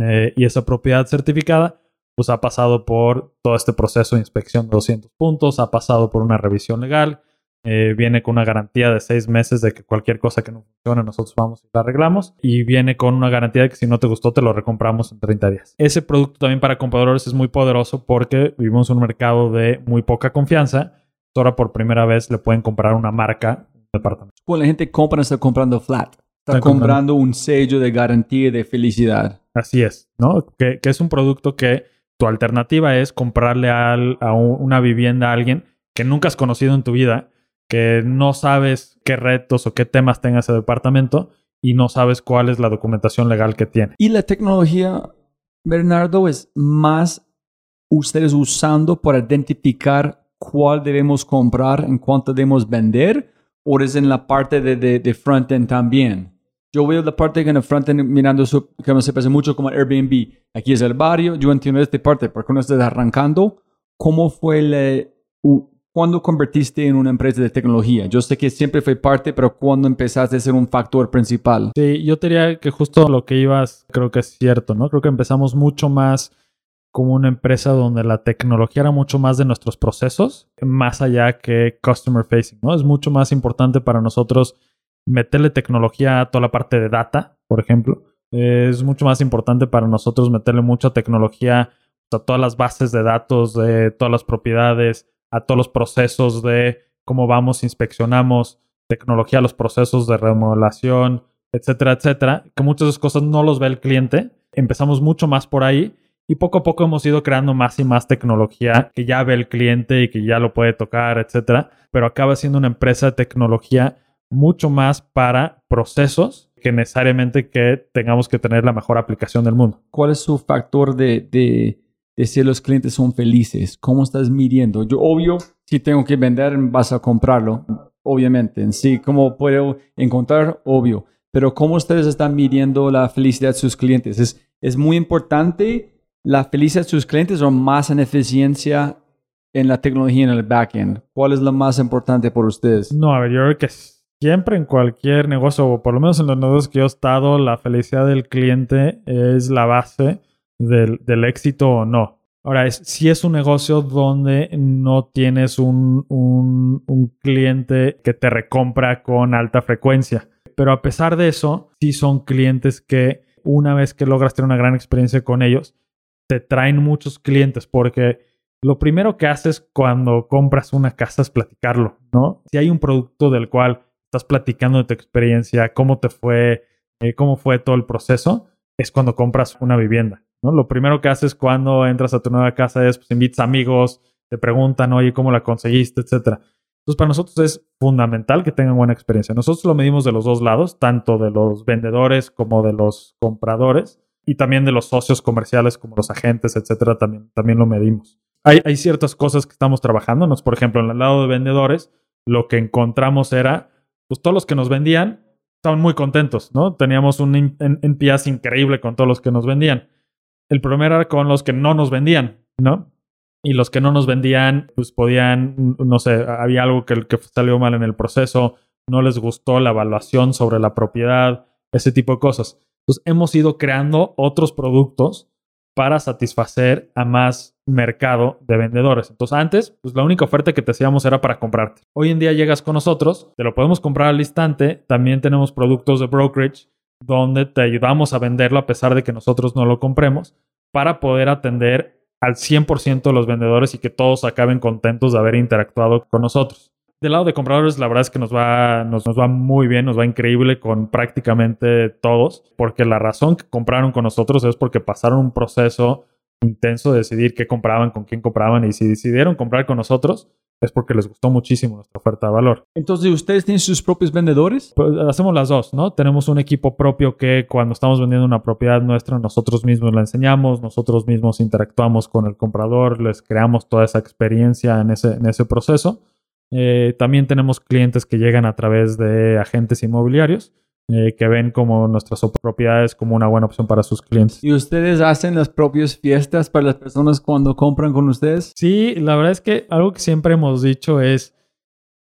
Eh, y esa propiedad certificada pues ha pasado por todo este proceso de inspección de 200 puntos, ha pasado por una revisión legal, eh, viene con una garantía de seis meses de que cualquier cosa que no funcione nosotros vamos y la arreglamos. Y viene con una garantía de que si no te gustó te lo recompramos en 30 días. Ese producto también para compradores es muy poderoso porque vivimos en un mercado de muy poca confianza. Ahora por primera vez le pueden comprar una marca, un departamento. Pues la gente compra, está comprando flat. Está, comprando, un sello de garantía de felicidad. Así es, ¿no? Que, es un producto que tu alternativa es comprarle a una vivienda a alguien que nunca has conocido en tu vida que no sabes qué retos o qué temas tenga ese departamento y no sabes cuál es la documentación legal que tiene. Y la tecnología, Bernardo, es más ustedes usando para identificar cuál debemos comprar, en cuánto debemos vender, o es en la parte de, de, de front-end también. Yo veo la parte que en el front-end mirando eso, que me se parece mucho como Airbnb. Aquí es el barrio, yo entiendo esta parte, porque uno está arrancando. ¿Cómo fue el, ¿Cuándo convertiste en una empresa de tecnología? Yo sé que siempre fue parte, pero ¿cuándo empezaste a ser un factor principal? Sí, yo diría que justo lo que ibas creo que es cierto, ¿no? Creo que empezamos mucho más como una empresa donde la tecnología era mucho más de nuestros procesos, más allá que customer facing, ¿no? Es mucho más importante para nosotros meterle tecnología a toda la parte de data, por ejemplo. Es mucho más importante para nosotros meterle mucha tecnología a todas las bases de datos, de todas las propiedades, a todos los procesos de cómo vamos, inspeccionamos, tecnología, los procesos de remodelación, etcétera, etcétera, que muchas de esas cosas no los ve el cliente. Empezamos mucho más por ahí y poco a poco hemos ido creando más y más tecnología que ya ve el cliente y que ya lo puede tocar, etcétera, pero acaba siendo una empresa de tecnología mucho más para procesos que necesariamente que tengamos que tener la mejor aplicación del mundo. ¿Cuál es su factor de, de, de si los clientes son felices? ¿Cómo estás midiendo? Yo, obvio, si tengo que vender, vas a comprarlo, obviamente. En sí, ¿cómo puedo encontrar? Obvio. Pero ¿cómo ustedes están midiendo la felicidad de sus clientes? ¿Es, es muy importante la felicidad de sus clientes o más en eficiencia en la tecnología en el backend? ¿Cuál es lo más importante por ustedes? No, a ver, yo creo que siempre en cualquier negocio, o por lo menos en los negocios que yo he estado, la felicidad del cliente es la base del, éxito o no. Ahora, es, si es un negocio donde no tienes un, un, un cliente que te recompra con alta frecuencia. Pero a pesar de eso, sí son clientes que una vez que logras tener una gran experiencia con ellos, te traen muchos clientes porque lo primero que haces cuando compras una casa es platicarlo, ¿no? Si hay un producto del cual estás platicando de tu experiencia, cómo te fue, eh, cómo fue todo el proceso, es cuando compras una vivienda, ¿no? Lo primero que haces cuando entras a tu nueva casa es, pues, invitas amigos, te preguntan, oye, ¿cómo la conseguiste? Etcétera. Entonces, para nosotros es fundamental que tengan buena experiencia. Nosotros lo medimos de los dos lados, tanto de los vendedores como de los compradores y también de los socios comerciales como los agentes, etcétera, también, también lo medimos. Hay, ciertas cosas que estamos trabajando. Por ejemplo, en el lado de vendedores, lo que encontramos era, pues todos los que nos vendían estaban muy contentos, ¿no? Teníamos un NPS increíble con todos los que nos vendían. El problema era con los que no nos vendían, ¿no? Y los que no nos vendían, pues podían, no sé, había algo que, que salió mal en el proceso, no les gustó la evaluación sobre la propiedad, ese tipo de cosas. Entonces hemos ido creando otros productos para satisfacer a más mercado de vendedores. Entonces antes, pues la única oferta que te hacíamos era para comprarte. Hoy en día llegas con nosotros, te lo podemos comprar al instante. También tenemos productos de brokerage donde te ayudamos a venderlo a pesar de que nosotros no lo compremos para poder atender al 100% de los vendedores y que todos acaben contentos de haber interactuado con nosotros. Del lado de compradores, la verdad es que nos va, nos, nos, va muy bien, nos va increíble con prácticamente todos, porque la razón que compraron con nosotros es porque pasaron un proceso intenso de decidir qué compraban, con quién compraban, y si decidieron comprar con nosotros, es porque les gustó muchísimo nuestra oferta de valor. Entonces, ¿ustedes tienen sus propios vendedores? Pues hacemos las dos, ¿no? Tenemos un equipo propio que cuando estamos vendiendo una propiedad nuestra, nosotros mismos la enseñamos, nosotros mismos interactuamos con el comprador, les creamos toda esa experiencia en ese, en ese proceso. Eh, también tenemos clientes que llegan a través de agentes inmobiliarios eh, que ven como nuestras propiedades como una buena opción para sus clientes. ¿Y ustedes hacen las propias fiestas para las personas cuando compran con ustedes? Sí, la verdad es que algo que siempre hemos dicho es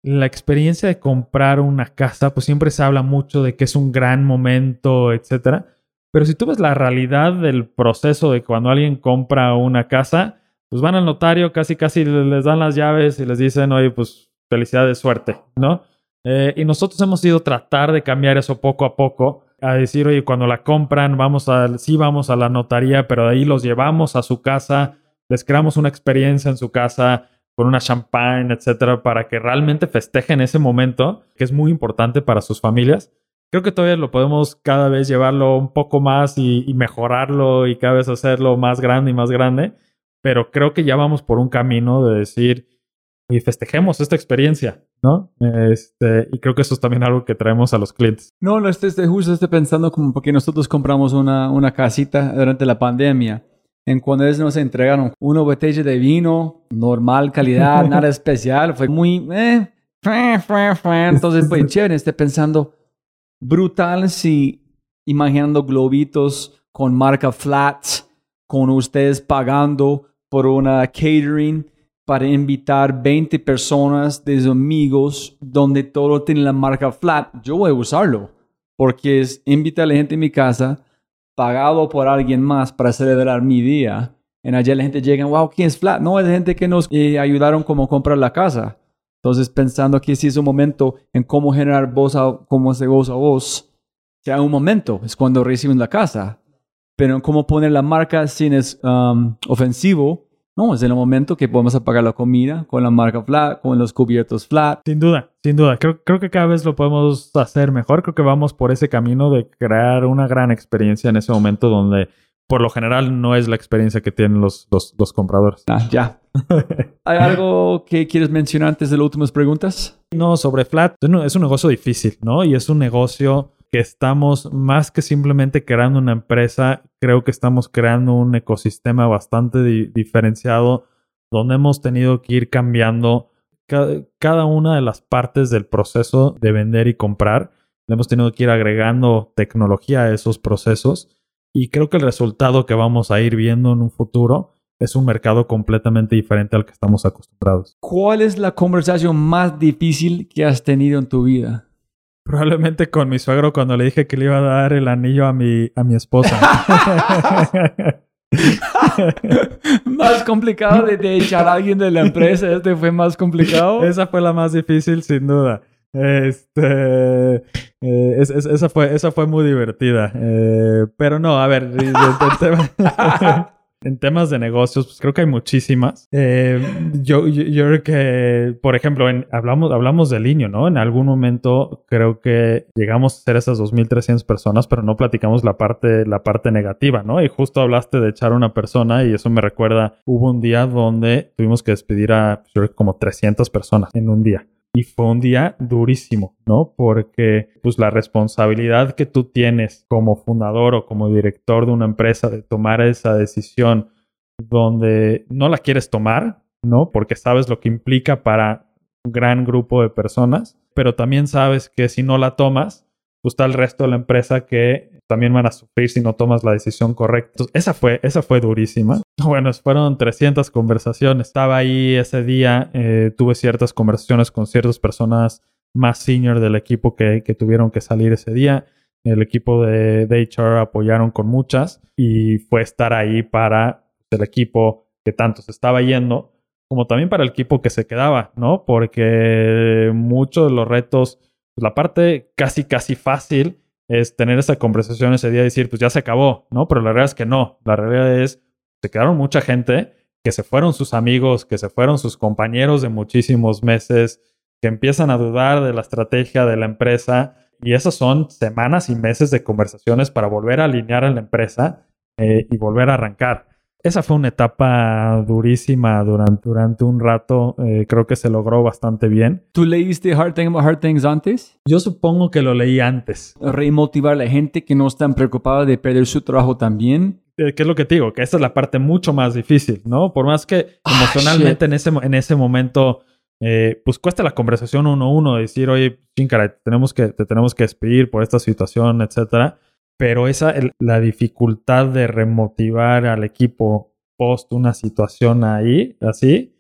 la experiencia de comprar una casa, pues siempre se habla mucho de que es un gran momento, etcétera. Pero si tú ves la realidad del proceso de cuando alguien compra una casa, pues van al notario, casi casi les dan las llaves y les dicen, oye, pues felicidades, suerte, ¿no? Eh, y nosotros hemos ido a tratar de cambiar eso poco a poco, a decir, oye, cuando la compran, vamos a, sí vamos a la notaría, pero de ahí los llevamos a su casa, les creamos una experiencia en su casa con una champagne, etcétera, para que realmente festejen ese momento, que es muy importante para sus familias. Creo que todavía lo podemos cada vez llevarlo un poco más y, y mejorarlo y cada vez hacerlo más grande y más grande, pero creo que ya vamos por un camino de decir, y festejemos esta experiencia, ¿no? Este, y creo que eso es también algo que traemos a los clientes. No, no, este, este, justo estoy pensando como porque nosotros compramos una, una casita durante la pandemia. En cuando ellos nos entregaron una botella de vino, normal calidad, *laughs* nada especial, fue muy... Eh, entonces fue *laughs* chévere, estoy pensando, brutal si imaginando globitos con marca Flats, con ustedes pagando por una catering para invitar 20 personas de sus amigos donde todo tiene la marca flat, yo voy a usarlo. Porque es invitar a la gente en mi casa, pagado por alguien más para celebrar mi día. En allá la gente llega, wow, ¿quién es Flat? No, es gente que nos eh, ayudaron como comprar la casa. Entonces, pensando que si es un momento en cómo generar voz a, cómo se voz a voz, sea un momento, es cuando reciben la casa. Pero en cómo poner la marca sin es um, ofensivo, no, es en el momento que podemos apagar la comida con la marca flat, con los cubiertos flat. Sin duda, sin duda. Creo, creo que cada vez lo podemos hacer mejor. Creo que vamos por ese camino de crear una gran experiencia en ese momento donde por lo general no es la experiencia que tienen los, los, los compradores. Ah, ya. *laughs* ¿Hay algo que quieres mencionar antes de las últimas preguntas? No, sobre Flat, es un negocio difícil, ¿no? Y es un negocio que estamos más que simplemente creando una empresa, creo que estamos creando un ecosistema bastante di- diferenciado donde hemos tenido que ir cambiando ca- cada una de las partes del proceso de vender y comprar. Hemos tenido que ir agregando tecnología a esos procesos y creo que el resultado que vamos a ir viendo en un futuro es un mercado completamente diferente al que estamos acostumbrados. ¿Cuál es la conversación más difícil que has tenido en tu vida? Probablemente con mi suegro cuando le dije que le iba a dar el anillo a mi, a mi esposa. *laughs* más complicado de, de echar a alguien de la empresa. Este fue más complicado. esa fue la más difícil, sin duda. Este, eh, es- es- esa, fue, esa fue muy divertida. Eh, pero no, a ver, *laughs* en, en tema- *laughs* en temas de negocios, pues creo que hay muchísimas. Eh, yo, yo, creo que, por ejemplo, hablamos, hablamos del niño, ¿no? En algún momento creo que llegamos a ser esas 2.300 personas, pero no platicamos la parte, la parte negativa, ¿no? Y justo hablaste de echar a una persona y eso me recuerda, hubo un día donde tuvimos que despedir a como 300 personas en un día. Y fue un día durísimo, ¿no? Porque pues la responsabilidad que tú tienes como fundador o como director de una empresa de tomar esa decisión donde no la quieres tomar, ¿no? Porque sabes lo que implica para un gran grupo de personas, pero también sabes que si no la tomas, pues está el resto de la empresa que también van a sufrir si no tomas la decisión correcta. Entonces, esa fue, esa fue durísima. *laughs* Bueno, fueron 300 conversaciones. Estaba ahí ese día, eh, tuve ciertas conversaciones con ciertas personas más senior del equipo que, que tuvieron que salir ese día. El equipo de, de HR apoyaron con muchas y fue estar ahí para el equipo que tanto se estaba yendo, como también para el equipo que se quedaba, ¿no? Porque muchos de los retos, pues, la parte casi, casi fácil es tener esa conversación ese día y decir, pues ya se acabó, ¿no? Pero la realidad es que no. La realidad es, se quedaron mucha gente, que se fueron sus amigos, que se fueron sus compañeros de muchísimos meses, que empiezan a dudar de la estrategia de la empresa. Y esas son semanas y meses de conversaciones para volver a alinear a la empresa eh, y volver a arrancar. Esa fue una etapa durísima durante, durante un rato. eh, creo que se logró bastante bien. ¿Tú leíste Hard, Thing Hard Things antes? Yo supongo que lo leí antes. Remotivar a la gente que no están preocupada de perder su trabajo también. Eh, ¿Qué es lo que te digo? Que esta es la parte mucho más difícil, ¿no? Por más que Ah, emocionalmente shit. en ese, en ese momento, eh, pues cuesta la conversación uno a uno, decir, oye, chincara, tenemos que, te tenemos que despedir por esta situación, etcétera. Pero esa, el- la dificultad de remotivar al equipo post una situación ahí, así,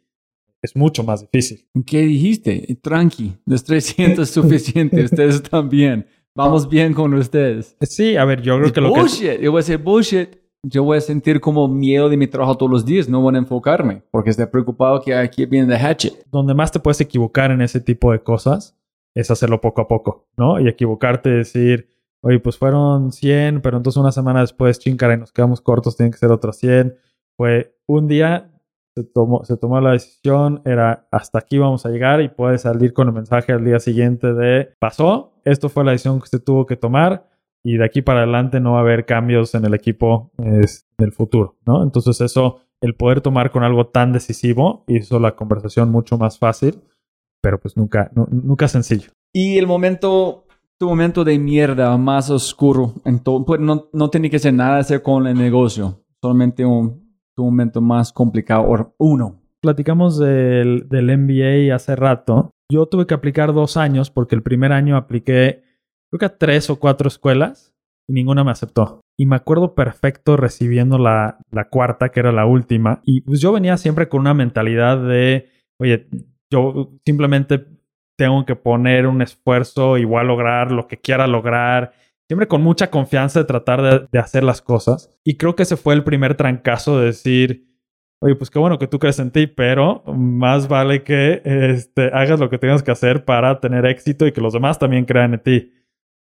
es mucho más difícil. ¿Qué dijiste? Tranqui, los 300 es *laughs* suficiente. ustedes bien. Vamos bien con ustedes. Sí, a ver, yo creo que lo que... bullshit. Yo voy a decir bullshit. Yo voy a sentir como miedo de mi trabajo todos los días. No voy a enfocarme porque estoy preocupado que aquí viene the hatchet. donde más te puedes equivocar en ese tipo de cosas es hacerlo poco a poco, ¿no? Y equivocarte, decir, oye, pues fueron 100, pero entonces una semana después, chincara, y nos quedamos cortos, tienen que ser otros 100. Fue un día, se tomó, se tomó la decisión, era hasta aquí vamos a llegar y puedes salir con el mensaje al día siguiente de, pasó, esto fue la decisión que se tuvo que tomar y de aquí para adelante no va a haber cambios en el equipo es, futuro, ¿no? Entonces eso, el poder tomar con algo tan decisivo hizo la conversación mucho más fácil, pero pues nunca, nu- nunca sencillo. Y el momento, tu momento de mierda más oscuro, en todo, pues no, no tiene que ser nada hacer con el negocio, solamente un, tu momento más complicado, o uno. Platicamos del, del MBA hace rato. Yo tuve que aplicar dos años porque el primer año apliqué creo que a tres o cuatro escuelas y ninguna me aceptó. Y me acuerdo perfecto recibiendo la, la cuarta, que era la última. Y pues yo venía siempre con una mentalidad de, oye, yo simplemente tengo que poner un esfuerzo, igual lograr lo que quiera lograr. Siempre con mucha confianza de tratar de, de hacer las cosas. Y creo que ese fue el primer trancazo de decir, oye, pues qué bueno que tú crees en ti, pero más vale que este, hagas lo que tengas que hacer para tener éxito y que los demás también crean en ti.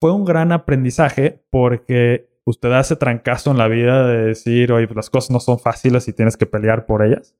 Fue un gran aprendizaje porque usted hace trancazo en la vida de decir, oye, pues las cosas no son fáciles y tienes que pelear por ellas.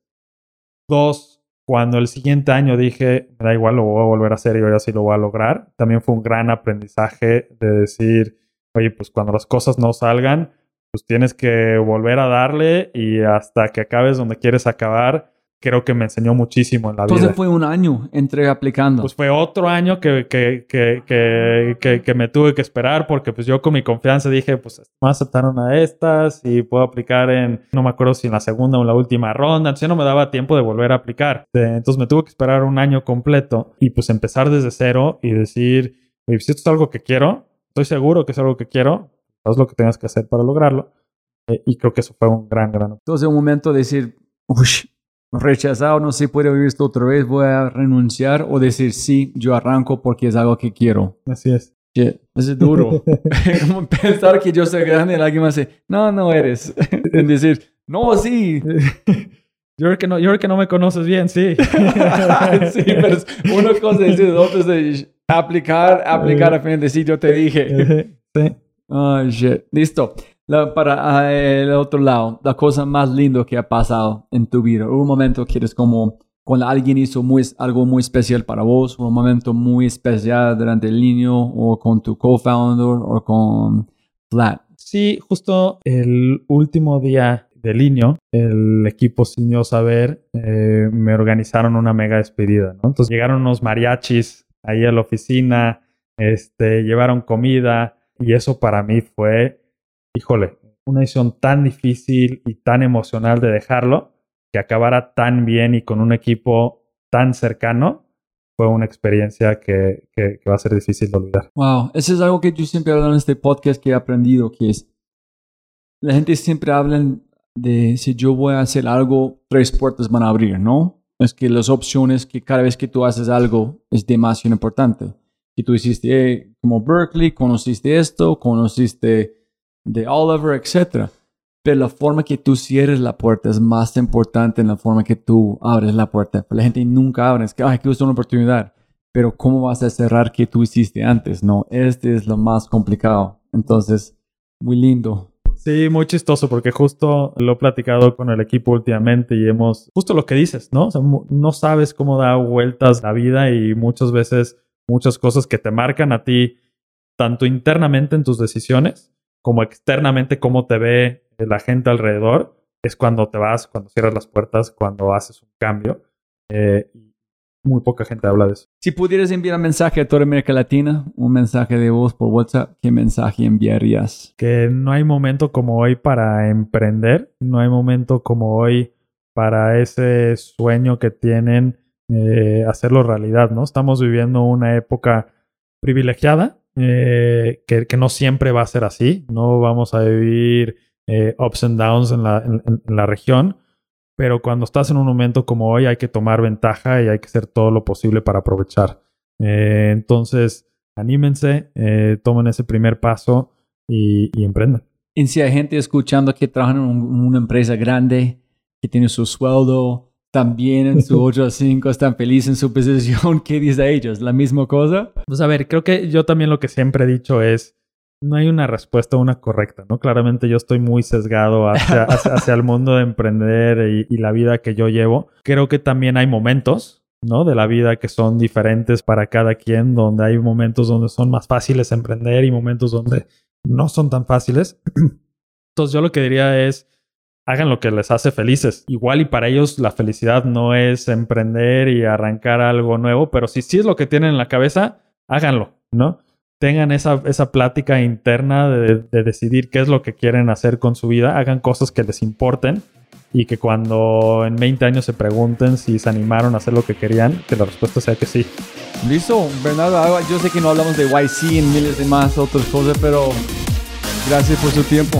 Dos, cuando el siguiente año dije, da igual, lo voy a volver a hacer y ahora sí lo voy a lograr, también fue un gran aprendizaje de decir, oye, pues cuando las cosas no salgan, pues tienes que volver a darle y hasta que acabes donde quieres acabar, creo que me enseñó muchísimo en la Entonces vida. fue un año entre aplicando. Pues fue otro año que, que, que, que, me tuve que esperar porque pues yo con mi confianza dije, pues me aceptaron a estas y puedo aplicar en, no me acuerdo si en la segunda o en la última ronda, entonces no me daba tiempo de volver a aplicar. Entonces me tuve que esperar un año completo y pues empezar desde cero y decir, "Oye, si esto es algo que quiero, estoy seguro que es algo que quiero, haz lo que tengas que hacer para lograrlo. Eh, y creo que eso fue un gran, gran Entonces un momento de decir, uy, rechazado, no sé, puedo vivir esto otra vez, voy a renunciar o decir, sí, yo arranco porque es algo que quiero. Así es. Eso es duro. *laughs* *laughs* Como pensar que yo soy grande y alguien me dice, no, no eres. *laughs* en decir, no, sí. Yo creo que no, yo creo que no me conoces bien, sí. sí, pero una cosa es decir, otra es de aplicar, aplicar a fin de decir, yo te dije. sí. Ay, shit. Listo. La- para ah, el otro lado, la cosa más linda que ha pasado en tu vida. Un momento que eres como cuando alguien hizo muy, algo muy especial para vos, un momento muy especial durante el niño o con tu co-founder o con Flat. Sí, justo el último día del niño, el equipo sin yo saber, eh, me organizaron una mega despedida, ¿no? Entonces llegaron unos mariachis ahí a la oficina, este, llevaron comida y eso para mí fue, híjole, una decisión tan difícil y tan emocional de dejarlo, que acabara tan bien y con un equipo tan cercano, fue una experiencia que, que- que va a ser difícil de olvidar. Wow, eso es algo que yo siempre hablo en este podcast que he aprendido, que es, la gente siempre habla de si yo voy a hacer algo, tres puertas van a abrir, ¿no? Es que las opciones que cada vez que tú haces algo es demasiado importante. Que tú hiciste eh, como Berkeley, conociste esto, conociste de Oliver, etc. Pero la forma que tú cierres la puerta es más importante en la forma que tú abres la puerta. La gente nunca abre, es que, ay, que es una oportunidad pero ¿cómo vas a cerrar que tú hiciste antes? No, este es lo más complicado. Entonces, muy lindo. Sí, muy chistoso porque justo lo he platicado con el equipo últimamente y hemos, justo lo que dices, ¿no? No sabes cómo da vueltas la vida y muchas veces muchas cosas que te marcan a ti, tanto internamente en tus decisiones como externamente cómo te ve la gente alrededor, es cuando te vas, cuando cierras las puertas, cuando haces un cambio. Eh, muy poca gente habla de eso. Si pudieras enviar un mensaje a toda América Latina, un mensaje de voz por WhatsApp, ¿qué mensaje enviarías? que no hay momento como hoy para emprender, no hay momento como hoy para ese sueño que tienen eh, hacerlo realidad, ¿no? Estamos viviendo una época privilegiada, eh, que, que no siempre va a ser así, no vamos a vivir eh, ups and downs en la, en- en- la región, pero cuando estás en un momento como hoy hay que tomar ventaja y hay que hacer todo lo posible para aprovechar. Eh, entonces, anímense, eh, tomen ese primer paso y, y emprendan. Y si hay gente escuchando que trabaja en un- una empresa grande, que tiene su sueldo, también en su *laughs* 8 a 5, están felices en su posición, *laughs* ¿qué dice a ellos? ¿La misma cosa? Pues a ver, creo que yo también lo que siempre he dicho es, no hay una respuesta una correcta, ¿no? Claramente yo estoy muy sesgado hacia, *laughs* hacia, hacia el mundo de emprender y, y la vida que yo llevo. Creo que también hay momentos, ¿no? De la vida que son diferentes para cada quien, donde hay momentos donde son más fáciles emprender y momentos donde no son tan fáciles. *clears throat* Entonces yo lo que diría es, hagan lo que les hace felices. Igual y para ellos la felicidad no es emprender y arrancar algo nuevo, pero si sí es lo que tienen en la cabeza, háganlo, ¿no? Tengan esa, esa plática interna de, de decidir qué es lo que quieren hacer con su vida, hagan cosas que les importen y que cuando en 20 años se pregunten si se animaron a hacer lo que querían, que la respuesta sea que sí. Listo, Bernardo, ah, yo sé que no hablamos de YC y miles de más otras cosas, pero gracias por su tiempo.